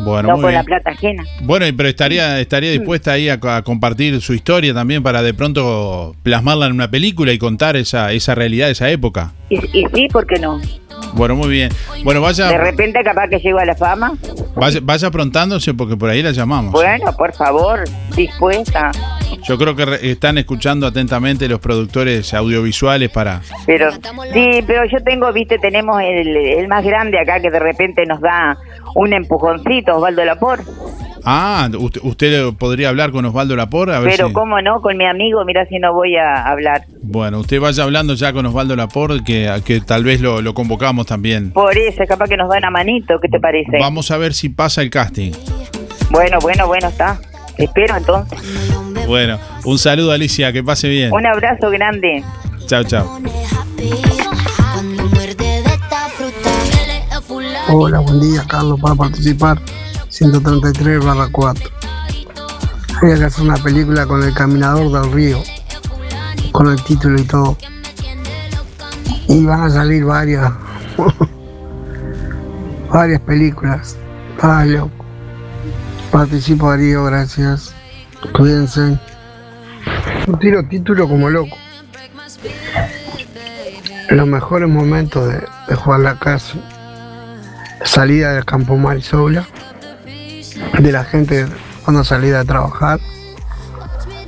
Bueno, no muy con la plata ajena. Bueno, y pero estaría, estaría dispuesta ahí a, a compartir su historia también para de pronto plasmarla en una película y contar esa, esa realidad de esa época. Y, y sí, ¿por qué no? Bueno, muy bien. Bueno, vaya, De repente capaz que llego a la fama. vaya, vaya aprontándose porque por ahí la llamamos. Bueno, por favor, dispuesta. Yo creo que re- están escuchando atentamente los productores audiovisuales para... Pero sí, pero yo tengo, viste, tenemos el, el más grande acá que de repente nos da un empujoncito, Osvaldo Lapor. Ah, usted, usted podría hablar con Osvaldo Lapor a ver Pero si... cómo no, con mi amigo, mira si no voy a hablar. Bueno, usted vaya hablando ya con Osvaldo Lapor que, que tal vez lo, lo convocamos también. Por eso, capaz que nos da una manito, ¿qué te parece? Vamos a ver si pasa el casting. Bueno, bueno, bueno, está. Espero entonces. Bueno, un saludo Alicia, que pase bien. Un abrazo grande. Chao, chao. Hola, buen día, Carlos, para participar. 133 barra 4. Había que hacer una película con el caminador del río, con el título y todo. Y van a salir varias, varias películas. Loco. Participo Darío, gracias. Cuídense. Yo tiro título como loco. Los mejores momentos de, de Juan Lacase salida del campo Marisola, de la gente cuando salía a trabajar,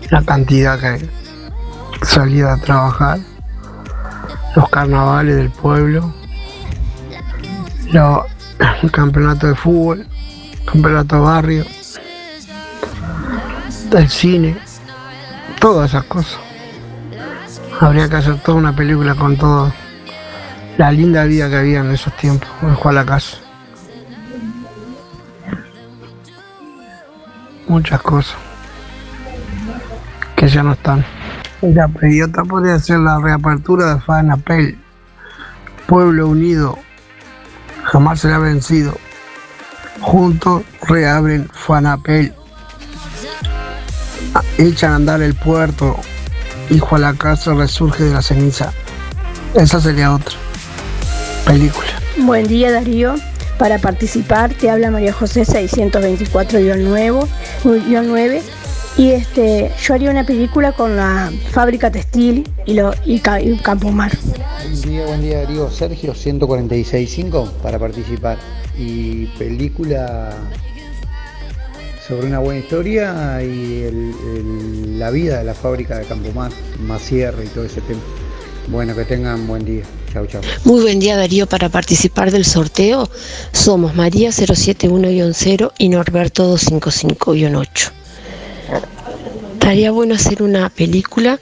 la cantidad que salía a trabajar, los carnavales del pueblo, los el campeonato de fútbol, campeonato de barrio, del cine, todas esas cosas. Habría que hacer toda una película con todo la linda vida que había en esos tiempos en Juan la Casa. Muchas cosas que ya no están. La periota podría hacer la reapertura de Fanapel. Pueblo unido jamás será vencido. Juntos reabren Fanapel. Ah, Echan a andar el puerto. Hijo a la casa resurge de la ceniza. Esa sería otra película. Buen día Darío. Para participar te habla María José 624-9 y este yo haría una película con la fábrica textil y, lo, y, y Campo Mar. Buen día, buen día Darío. Sergio 146.5 para participar. Y película sobre una buena historia y la vida de la fábrica de Campomar, Macierre y todo ese tema. Bueno, que tengan buen día. Chau, chau. Muy buen día Darío para participar del sorteo. Somos María 071-0 y Norberto 255-8. Estaría bueno hacer una película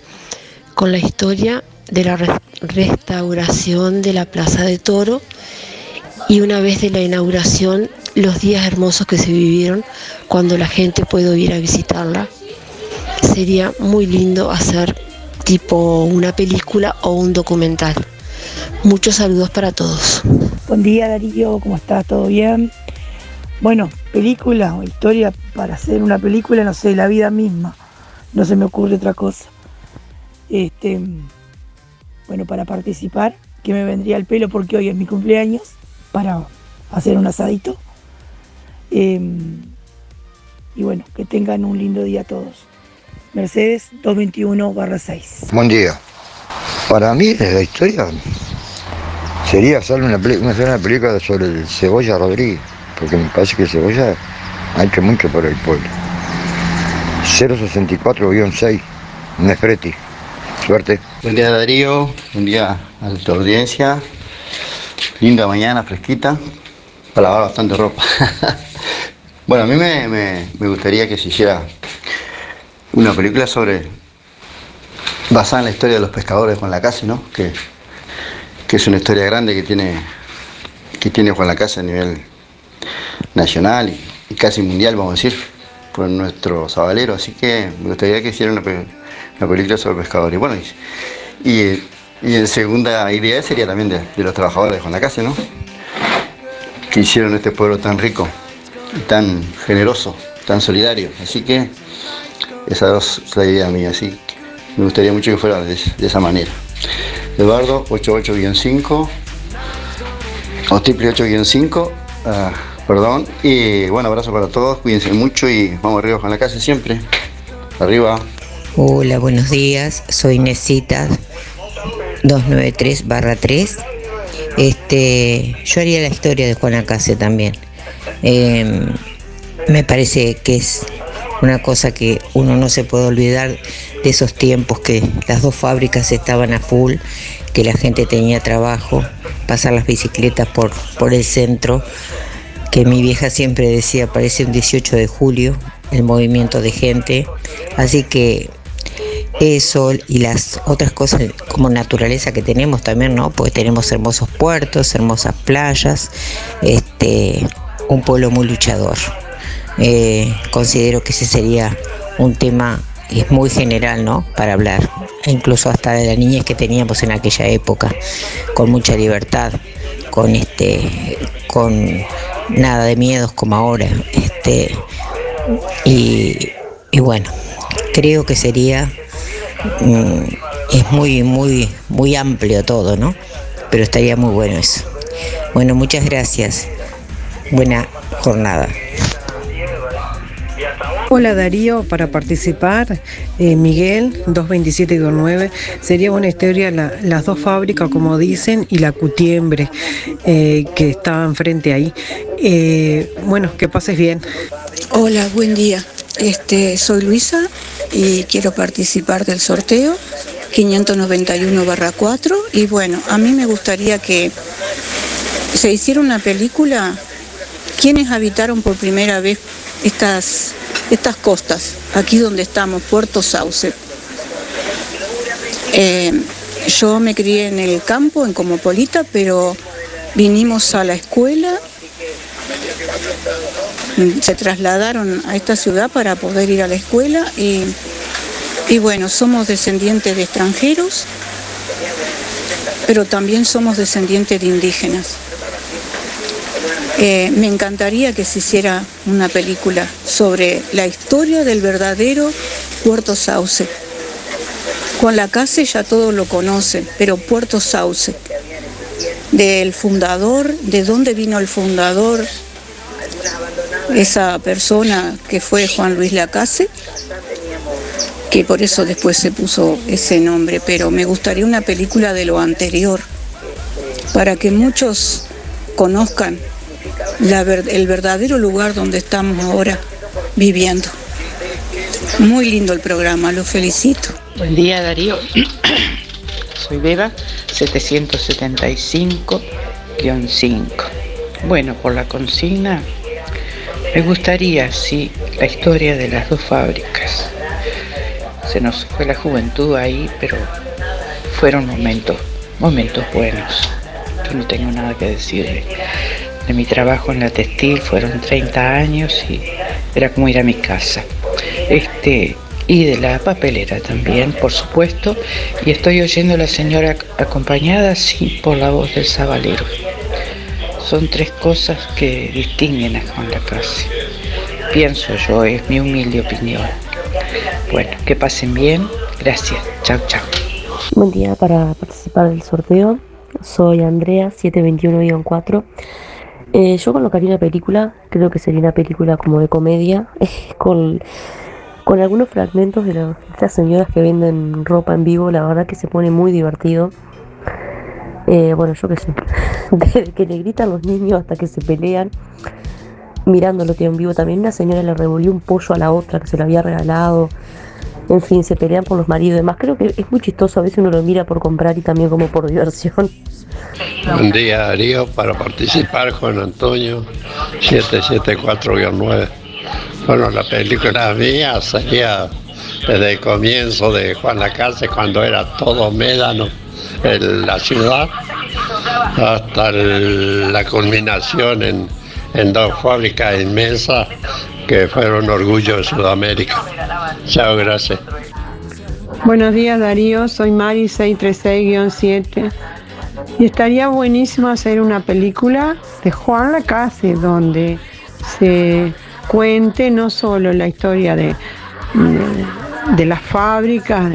con la historia de la res- restauración de la Plaza de Toro y una vez de la inauguración los días hermosos que se vivieron cuando la gente pudo ir a visitarla. Sería muy lindo hacer tipo una película o un documental. Muchos saludos para todos. Buen día Darío, ¿cómo estás? ¿Todo bien? Bueno, película o historia para hacer una película, no sé, la vida misma. No se me ocurre otra cosa. Este, bueno, para participar, que me vendría el pelo porque hoy es mi cumpleaños, para hacer un asadito. Em, y bueno, que tengan un lindo día todos. Mercedes 221 6. Buen día. Para mí la historia sería hacer una, película sobre el Cebolla Rodríguez, porque me parece que el Cebolla ha hecho mucho por el pueblo. 064-6, Nefreti. Suerte. Buen día Darío, buen día a tu audiencia. Linda mañana, fresquita, para lavar bastante ropa. bueno, a mí me, me- me gustaría que se hiciera una película sobre, basada en la historia de los pescadores Juan Lacase, ¿no? Que, que es una historia grande que tiene, que tiene Juan Lacase a nivel nacional y, casi mundial, vamos a decir, por nuestro sabalero. Así que me gustaría que hiciera una, pe- una película sobre pescadores. Y bueno, y, y, y en segunda idea sería también de, de los trabajadores de Juan Lacase, ¿no? Que hicieron este pueblo tan rico, tan generoso, tan solidario. Así que esa es la idea mía, así me gustaría mucho que fuera de, esa manera. Eduardo, 88-5, o triple 8-5, ah, perdón. Y bueno, abrazo para todos, cuídense mucho y vamos arriba con la casa siempre. Arriba. Hola, buenos días. Soy Necita 293 barra 3. Este, yo haría la historia de Juan Acase también. Eh, me parece que es una cosa que uno no se puede olvidar de esos tiempos que las dos fábricas estaban a full, que la gente tenía trabajo, pasar las bicicletas por, por el centro, que mi vieja siempre decía, parece un 18 de julio, el movimiento de gente. Así que eso y las otras cosas como naturaleza que tenemos también, ¿no? Porque tenemos hermosos puertos, hermosas playas, este, un pueblo muy luchador. Eh, considero que ese sería un tema es muy general, ¿no? Para hablar, e incluso hasta de la niñez que teníamos en aquella época, con mucha libertad, con este, con nada de miedos como ahora, este, y, y bueno, creo que sería mm, es muy, muy, muy amplio todo, ¿no? Pero estaría muy bueno eso. Bueno, muchas gracias. Buena jornada. Hola Darío, para participar, eh, Miguel 22729, sería una historia la- las dos fábricas, como dicen, y la cutiembre eh, que estaba enfrente ahí. Eh, bueno, que pases bien. Hola, buen día. Este, soy Luisa y quiero participar del sorteo 591-4 y bueno, a mí me gustaría que se hiciera una película quienes habitaron por primera vez estas estas costas, aquí donde estamos, Puerto Sauce. Eh, yo me crié en el campo, en Comopolita, pero vinimos a la escuela se trasladaron a esta ciudad para poder ir a la escuela y, y bueno, somos descendientes de extranjeros, pero también somos descendientes de indígenas. Eh, me encantaría que se hiciera una película sobre la historia del verdadero Puerto Sauce. Juan Lacase ya todos lo conocen, pero Puerto Sauce, del fundador, de dónde vino el fundador, esa persona que fue Juan Luis Lacase, que por eso después se puso ese nombre, pero me gustaría una película de lo anterior, para que muchos conozcan el verdadero lugar donde estamos ahora viviendo. Muy lindo el programa, lo felicito. Buen día Darío, soy Beba, 775-5. Bueno, por la consigna, me gustaría, sí, la historia de las dos fábricas. Se nos fue la juventud ahí, pero fueron momentos, momentos buenos. Yo no tengo nada que decir de, mi trabajo en la textil, fueron 30 años y era como ir a mi casa. Este, y de la papelera también, por supuesto. Y estoy oyendo a la señora acompañada, sí, por la voz del sabalero. Son tres cosas que distinguen a Juan Lacase. Pienso yo, es mi humilde opinión. Bueno, que pasen bien. Gracias. Chao, chao. Buen día para participar del sorteo. Soy Andrea, 721-4. Eh, yo colocaría una película, creo que sería una película como de comedia, con, con algunos fragmentos de, las- de estas señoras que venden ropa en vivo. La verdad que se pone muy divertido. Eh, bueno, yo qué sé, desde que le gritan los niños hasta que se pelean, mirándolo que en vivo. También una señora le revolvió un pollo a la otra que se lo había regalado. En fin, se pelean por los maridos y demás. Creo que es muy chistoso. A veces uno lo mira por comprar y también como por diversión. Buen día Darío, para participar Juan Antonio 774-9. Bueno, la película mía sería desde el comienzo de Juan Lacase cuando era todo médano en la ciudad hasta la culminación en dos fábricas inmensas que fueron orgullo de Sudamérica. Chao, gracias. Buenos días Darío, soy Mari 636-7 y estaría buenísimo hacer una película de Juan Lacase donde se cuente no solo la historia de, de, las fábricas,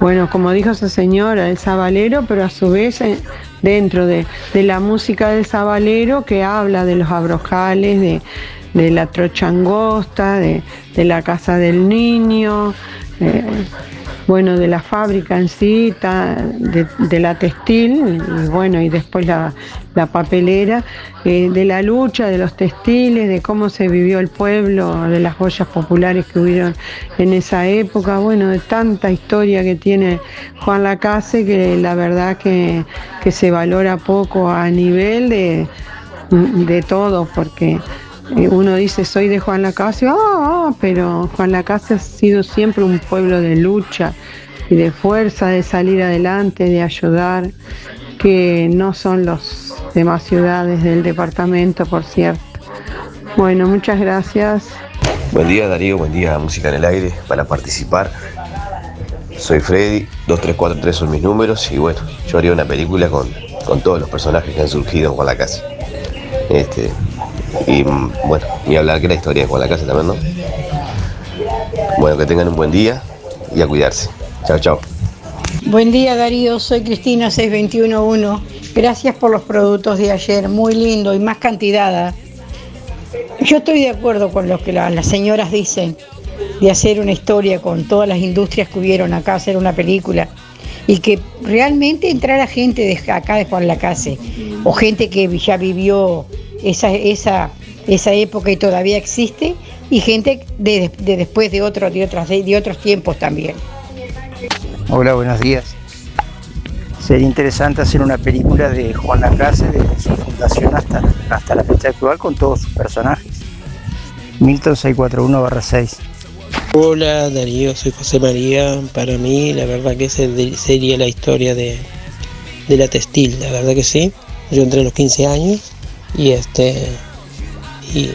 bueno, como dijo esa señora, del sabalero, pero a su vez eh, dentro de, de la música del sabalero que habla de los abrojales, de, de la trocha angosta, de, de la casa del niño, eh, bueno, de la fábrica en sí, de, la textil, y bueno, y después la, la papelera, eh, de la lucha de los textiles, de cómo se vivió el pueblo, de las joyas populares que hubieron en esa época, bueno, de tanta historia que tiene Juan Lacase, que la verdad que, que se valora poco a nivel de, de todo, porque uno dice soy de Juan Lacase, ah, ah, pero Juan Lacase ha sido siempre un pueblo de lucha y de fuerza, de salir adelante, de ayudar, que no son los demás ciudades del departamento, por cierto. Bueno, muchas gracias. Buen día Darío, buen día Música en el Aire para participar. Soy Freddy, 2343 son mis números y bueno, yo haría una película con, con todos los personajes que han surgido en Juan la Casa. Este, y bueno, ni hablar que la historia Juan la Casa también, ¿no? Bueno, que tengan un buen día y a cuidarse. Chao, chao. Buen día Darío, soy Cristina 6211. Gracias por los productos de ayer, muy lindo y más cantidad. ¿eh? Yo estoy de acuerdo con lo que la- las señoras dicen, de hacer una historia con todas las industrias que hubieron acá, hacer una película. Y que realmente entrara gente acá de Juan Lacase, o gente que ya vivió esa, esa, esa época y todavía existe, y gente de, de después de, otro, de, otras, de otros tiempos también. Hola, buenos días. Sería interesante hacer una película de Juan Lacase desde su fundación hasta, hasta la fecha actual con todos sus personajes. Milton 641-6. Hola Darío, soy José María. Para mí la verdad que de- sería la historia de, de la textil, la verdad que sí. Yo entré a los 15 años y este y,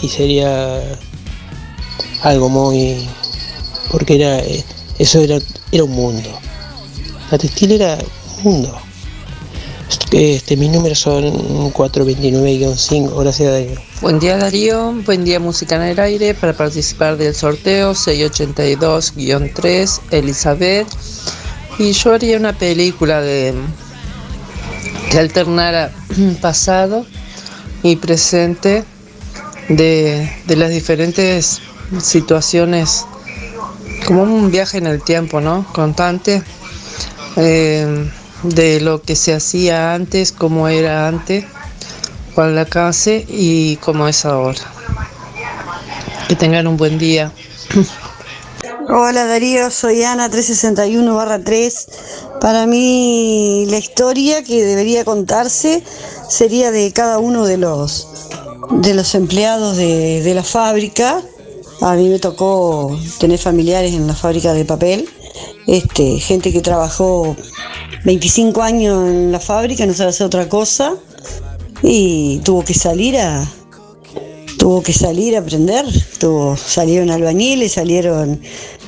y sería algo muy porque era eh, eso era, era un mundo. La textil era un mundo. Este, mis números son 429-5, gracias Darío. Buen día Darío, buen día Música en el Aire. Para participar del sorteo 682-3 Elizabeth. Y yo haría una película de que alternara pasado y presente de, de las diferentes situaciones como un viaje en el tiempo, ¿no? Constante. Eh, de lo que se hacía antes, cómo era antes Juan Lacase y cómo es ahora. Que tengan un buen día. Hola Darío, soy Ana 361-3. Para mí la historia que debería contarse sería de cada uno de los de los empleados de, de la fábrica. A mí me tocó tener familiares en la fábrica de papel, este, gente que trabajó 25 años en la fábrica, no sabe hacer otra cosa y tuvo que salir a tuvo que salir a aprender, tuvo, salieron albañiles, salieron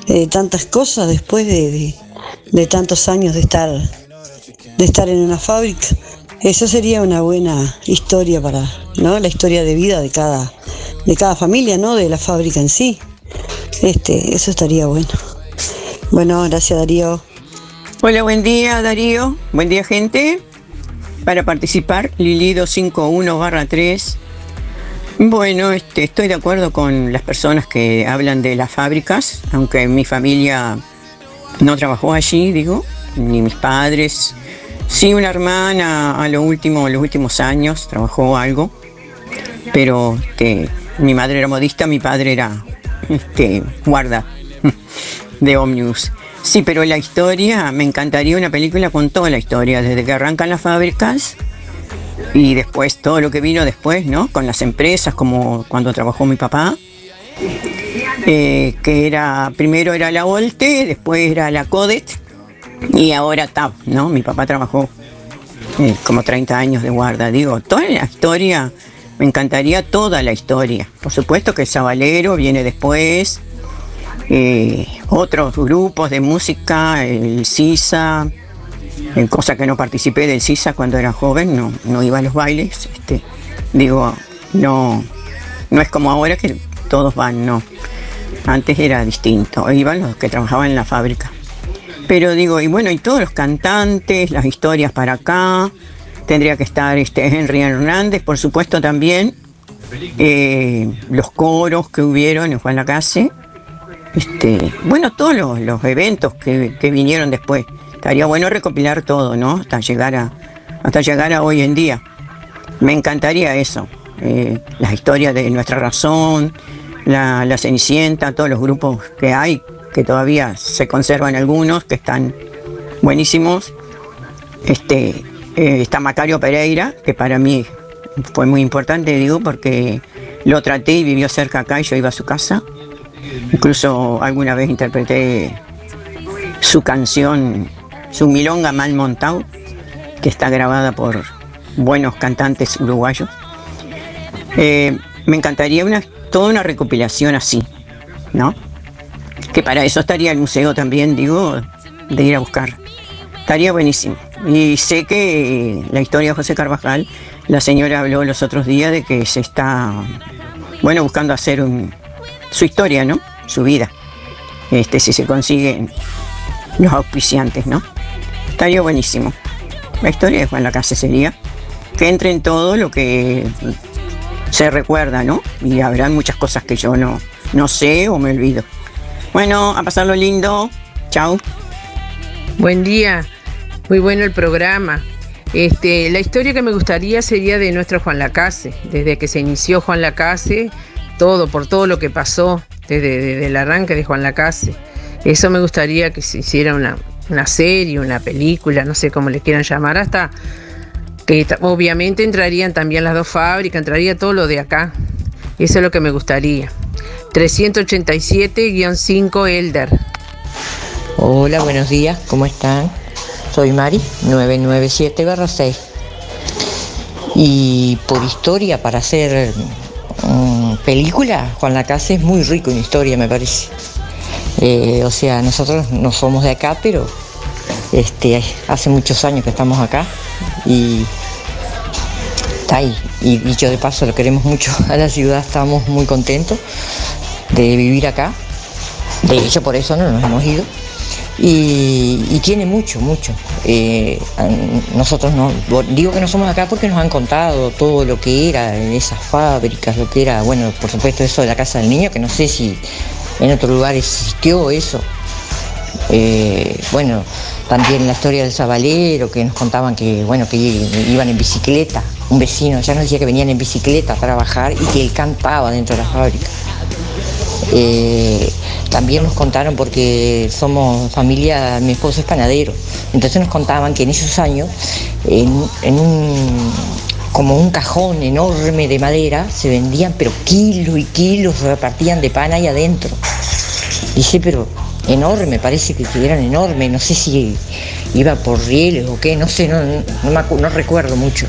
eh, tantas cosas después de, de- de tantos años de estar, de estar en una fábrica. Eso sería una buena historia para, ¿no? La historia de vida de cada, de cada familia, ¿no? De la fábrica en sí. Este, eso estaría bueno. Bueno, gracias Darío. Hola, buen día Darío. Buen día gente. Para participar, Lili 251 barra 3. Bueno, este, estoy de acuerdo con las personas que hablan de las fábricas, aunque mi familia no trabajó allí, digo, ni mis padres. Sí, una hermana a lo último, los últimos años trabajó algo, pero este, mi madre era modista, mi padre era este, guarda de Omnius. Sí, pero la historia, me encantaría una película con toda la historia, desde que arrancan las fábricas y después todo lo que vino después, ¿no? Con las empresas, como cuando trabajó mi papá, eh, que era, primero era la Volte, después era la Codet y ahora TAP, ¿no? Mi papá trabajó eh, como 30 años de guarda, digo, toda la historia, me encantaría toda la historia. Por supuesto que el Sabalero viene después, eh, otros grupos de música, el Sisa, en cosa que no participé del Sisa cuando era joven, no, no iba a los bailes, este, digo, no, no es como ahora que todos van, no. Antes era distinto, iban los que trabajaban en la fábrica. Pero digo, y bueno, y todos los cantantes, las historias para acá, tendría que estar este Henry Hernández, por supuesto también, eh, los coros que hubieron en Juan Lacase, este, bueno, todos los, eventos que, vinieron después. Estaría bueno recopilar todo, ¿no? Hasta llegar a, hasta llegar a hoy en día. Me encantaría eso. eh, las historias de nuestra razón, la, la Cenicienta, todos los grupos que hay, que todavía se conservan algunos, que están buenísimos. Este, eh, está Macario Pereira, que para mí fue muy importante, digo, porque lo traté y vivió cerca acá y yo iba a su casa. Incluso alguna vez interpreté su canción, su milonga mal montado, que está grabada por buenos cantantes uruguayos. Eh, me encantaría una, toda una recopilación así, ¿no? Que para eso estaría el museo también, digo, de ir a buscar. Estaría buenísimo. Y sé que la historia de José Carvajal, la señora habló los otros días de que se está, bueno, buscando hacer un, su historia, ¿no? Su vida. Este, si se consiguen los auspiciantes, ¿no? Estaría buenísimo. La historia de Juan Lacase sería que entre en todo lo que se recuerda, ¿no? Y habrá muchas cosas que yo no, no sé o me olvido. Bueno, a pasarlo lindo. Chao. Buen día, muy bueno el programa. Este, la historia que me gustaría sería de nuestro Juan Lacase, desde que se inició Juan Lacase, todo, por todo lo que pasó, desde, el arranque de Juan Lacase. Eso me gustaría que se hiciera una, una serie, una película, no sé cómo le quieran llamar, hasta que obviamente entrarían también las dos fábricas, entraría todo lo de acá. Eso es lo que me gustaría. 387-5 Elder. Hola, buenos días, ¿cómo están? Soy Mari, 997-6. Y por historia, para hacer mm, película, Juan Lacase es muy rico en historia, me parece. Eh, o sea, nosotros no somos de acá, pero este, hace muchos años que estamos acá y está ahí. Y dicho de paso, lo queremos mucho a la ciudad, estamos muy contentos de vivir acá. De hecho, por eso no nos hemos ido. Y, tiene mucho, mucho. Eh, nosotros no, digo que no somos acá porque nos han contado todo lo que era en esas fábricas, lo que era, bueno, por supuesto eso de la casa del niño, que no sé si en otro lugar existió eso. Eh, bueno, también la historia del sabalero, que nos contaban que, bueno, que iban en bicicleta. Un vecino ya nos decía que venían en bicicleta a trabajar y que él cantaba dentro de la fábrica. Eh, también nos contaron porque somos familia, mi esposo es panadero, entonces nos contaban que en esos años, en, un como un cajón enorme de madera, se vendían pero kilos y kilos, repartían de pan ahí adentro. Dice, pero enorme, parece que, eran enormes, no sé si iba por rieles o qué, no sé, no recuerdo mucho.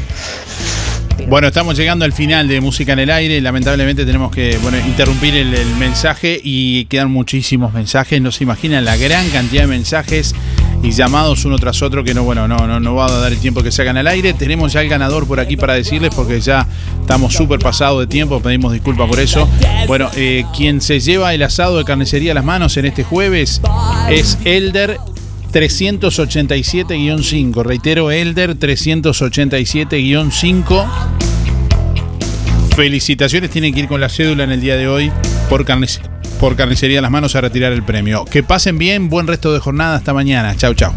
Bueno, estamos llegando al final de Música en el Aire. Lamentablemente tenemos que interrumpir el, el mensaje y quedan muchísimos mensajes. No se imaginan la gran cantidad de mensajes y llamados uno tras otro que no, bueno, no, no, no va a dar el tiempo que se hagan al aire. Tenemos ya el ganador por aquí para decirles porque ya estamos súper pasados de tiempo. Pedimos disculpas por eso. Bueno, eh, quien se lleva el asado de carnicería a las manos en este jueves es Elder 387-5. Reitero, Elder 387-5. Felicitaciones, tienen que ir con la cédula en el día de hoy por, por Carnicería Las Manos a retirar el premio. Que pasen bien, buen resto de jornada, hasta mañana. Chau, chau.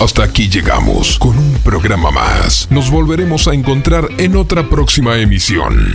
Hasta aquí llegamos con un programa más. Nos volveremos a encontrar en otra próxima emisión.